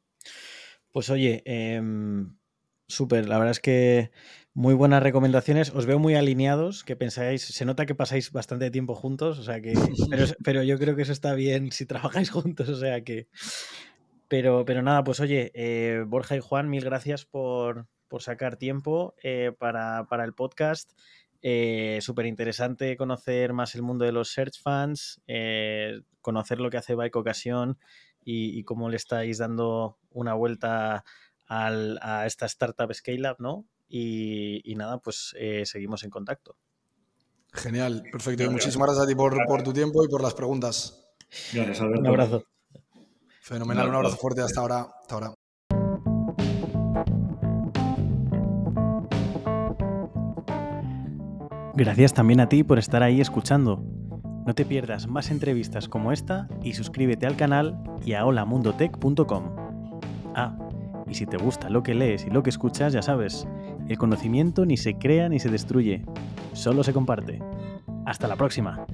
Pues oye, em, súper, la verdad es que muy buenas recomendaciones, os veo muy alineados, que pensáis, se nota que pasáis bastante tiempo juntos, o sea que, pero, yo creo que eso está bien si trabajáis juntos, o sea que pero, pero nada, pues oye, eh, Borja y Juan, mil gracias por, sacar tiempo eh, para, el podcast. Eh, Súper interesante conocer más el mundo de los search fans, conocer lo que hace Bike Ocasión y, cómo le estáis dando una vuelta a esta startup Scale Up, ¿no? Y, nada, pues seguimos en contacto. Genial, perfecto. Muchísimas gracias a ti por, por tu tiempo y por las preguntas. Gracias, Alberto. Un abrazo. Fenomenal, un abrazo fuerte hasta ahora. Hasta ahora. Gracias también a ti por estar ahí escuchando. No te pierdas más entrevistas como esta y suscríbete al canal y a holamundotech.com. Ah, y si te gusta lo que lees y lo que escuchas, ya sabes, el conocimiento ni se crea ni se destruye, solo se comparte. Hasta la próxima.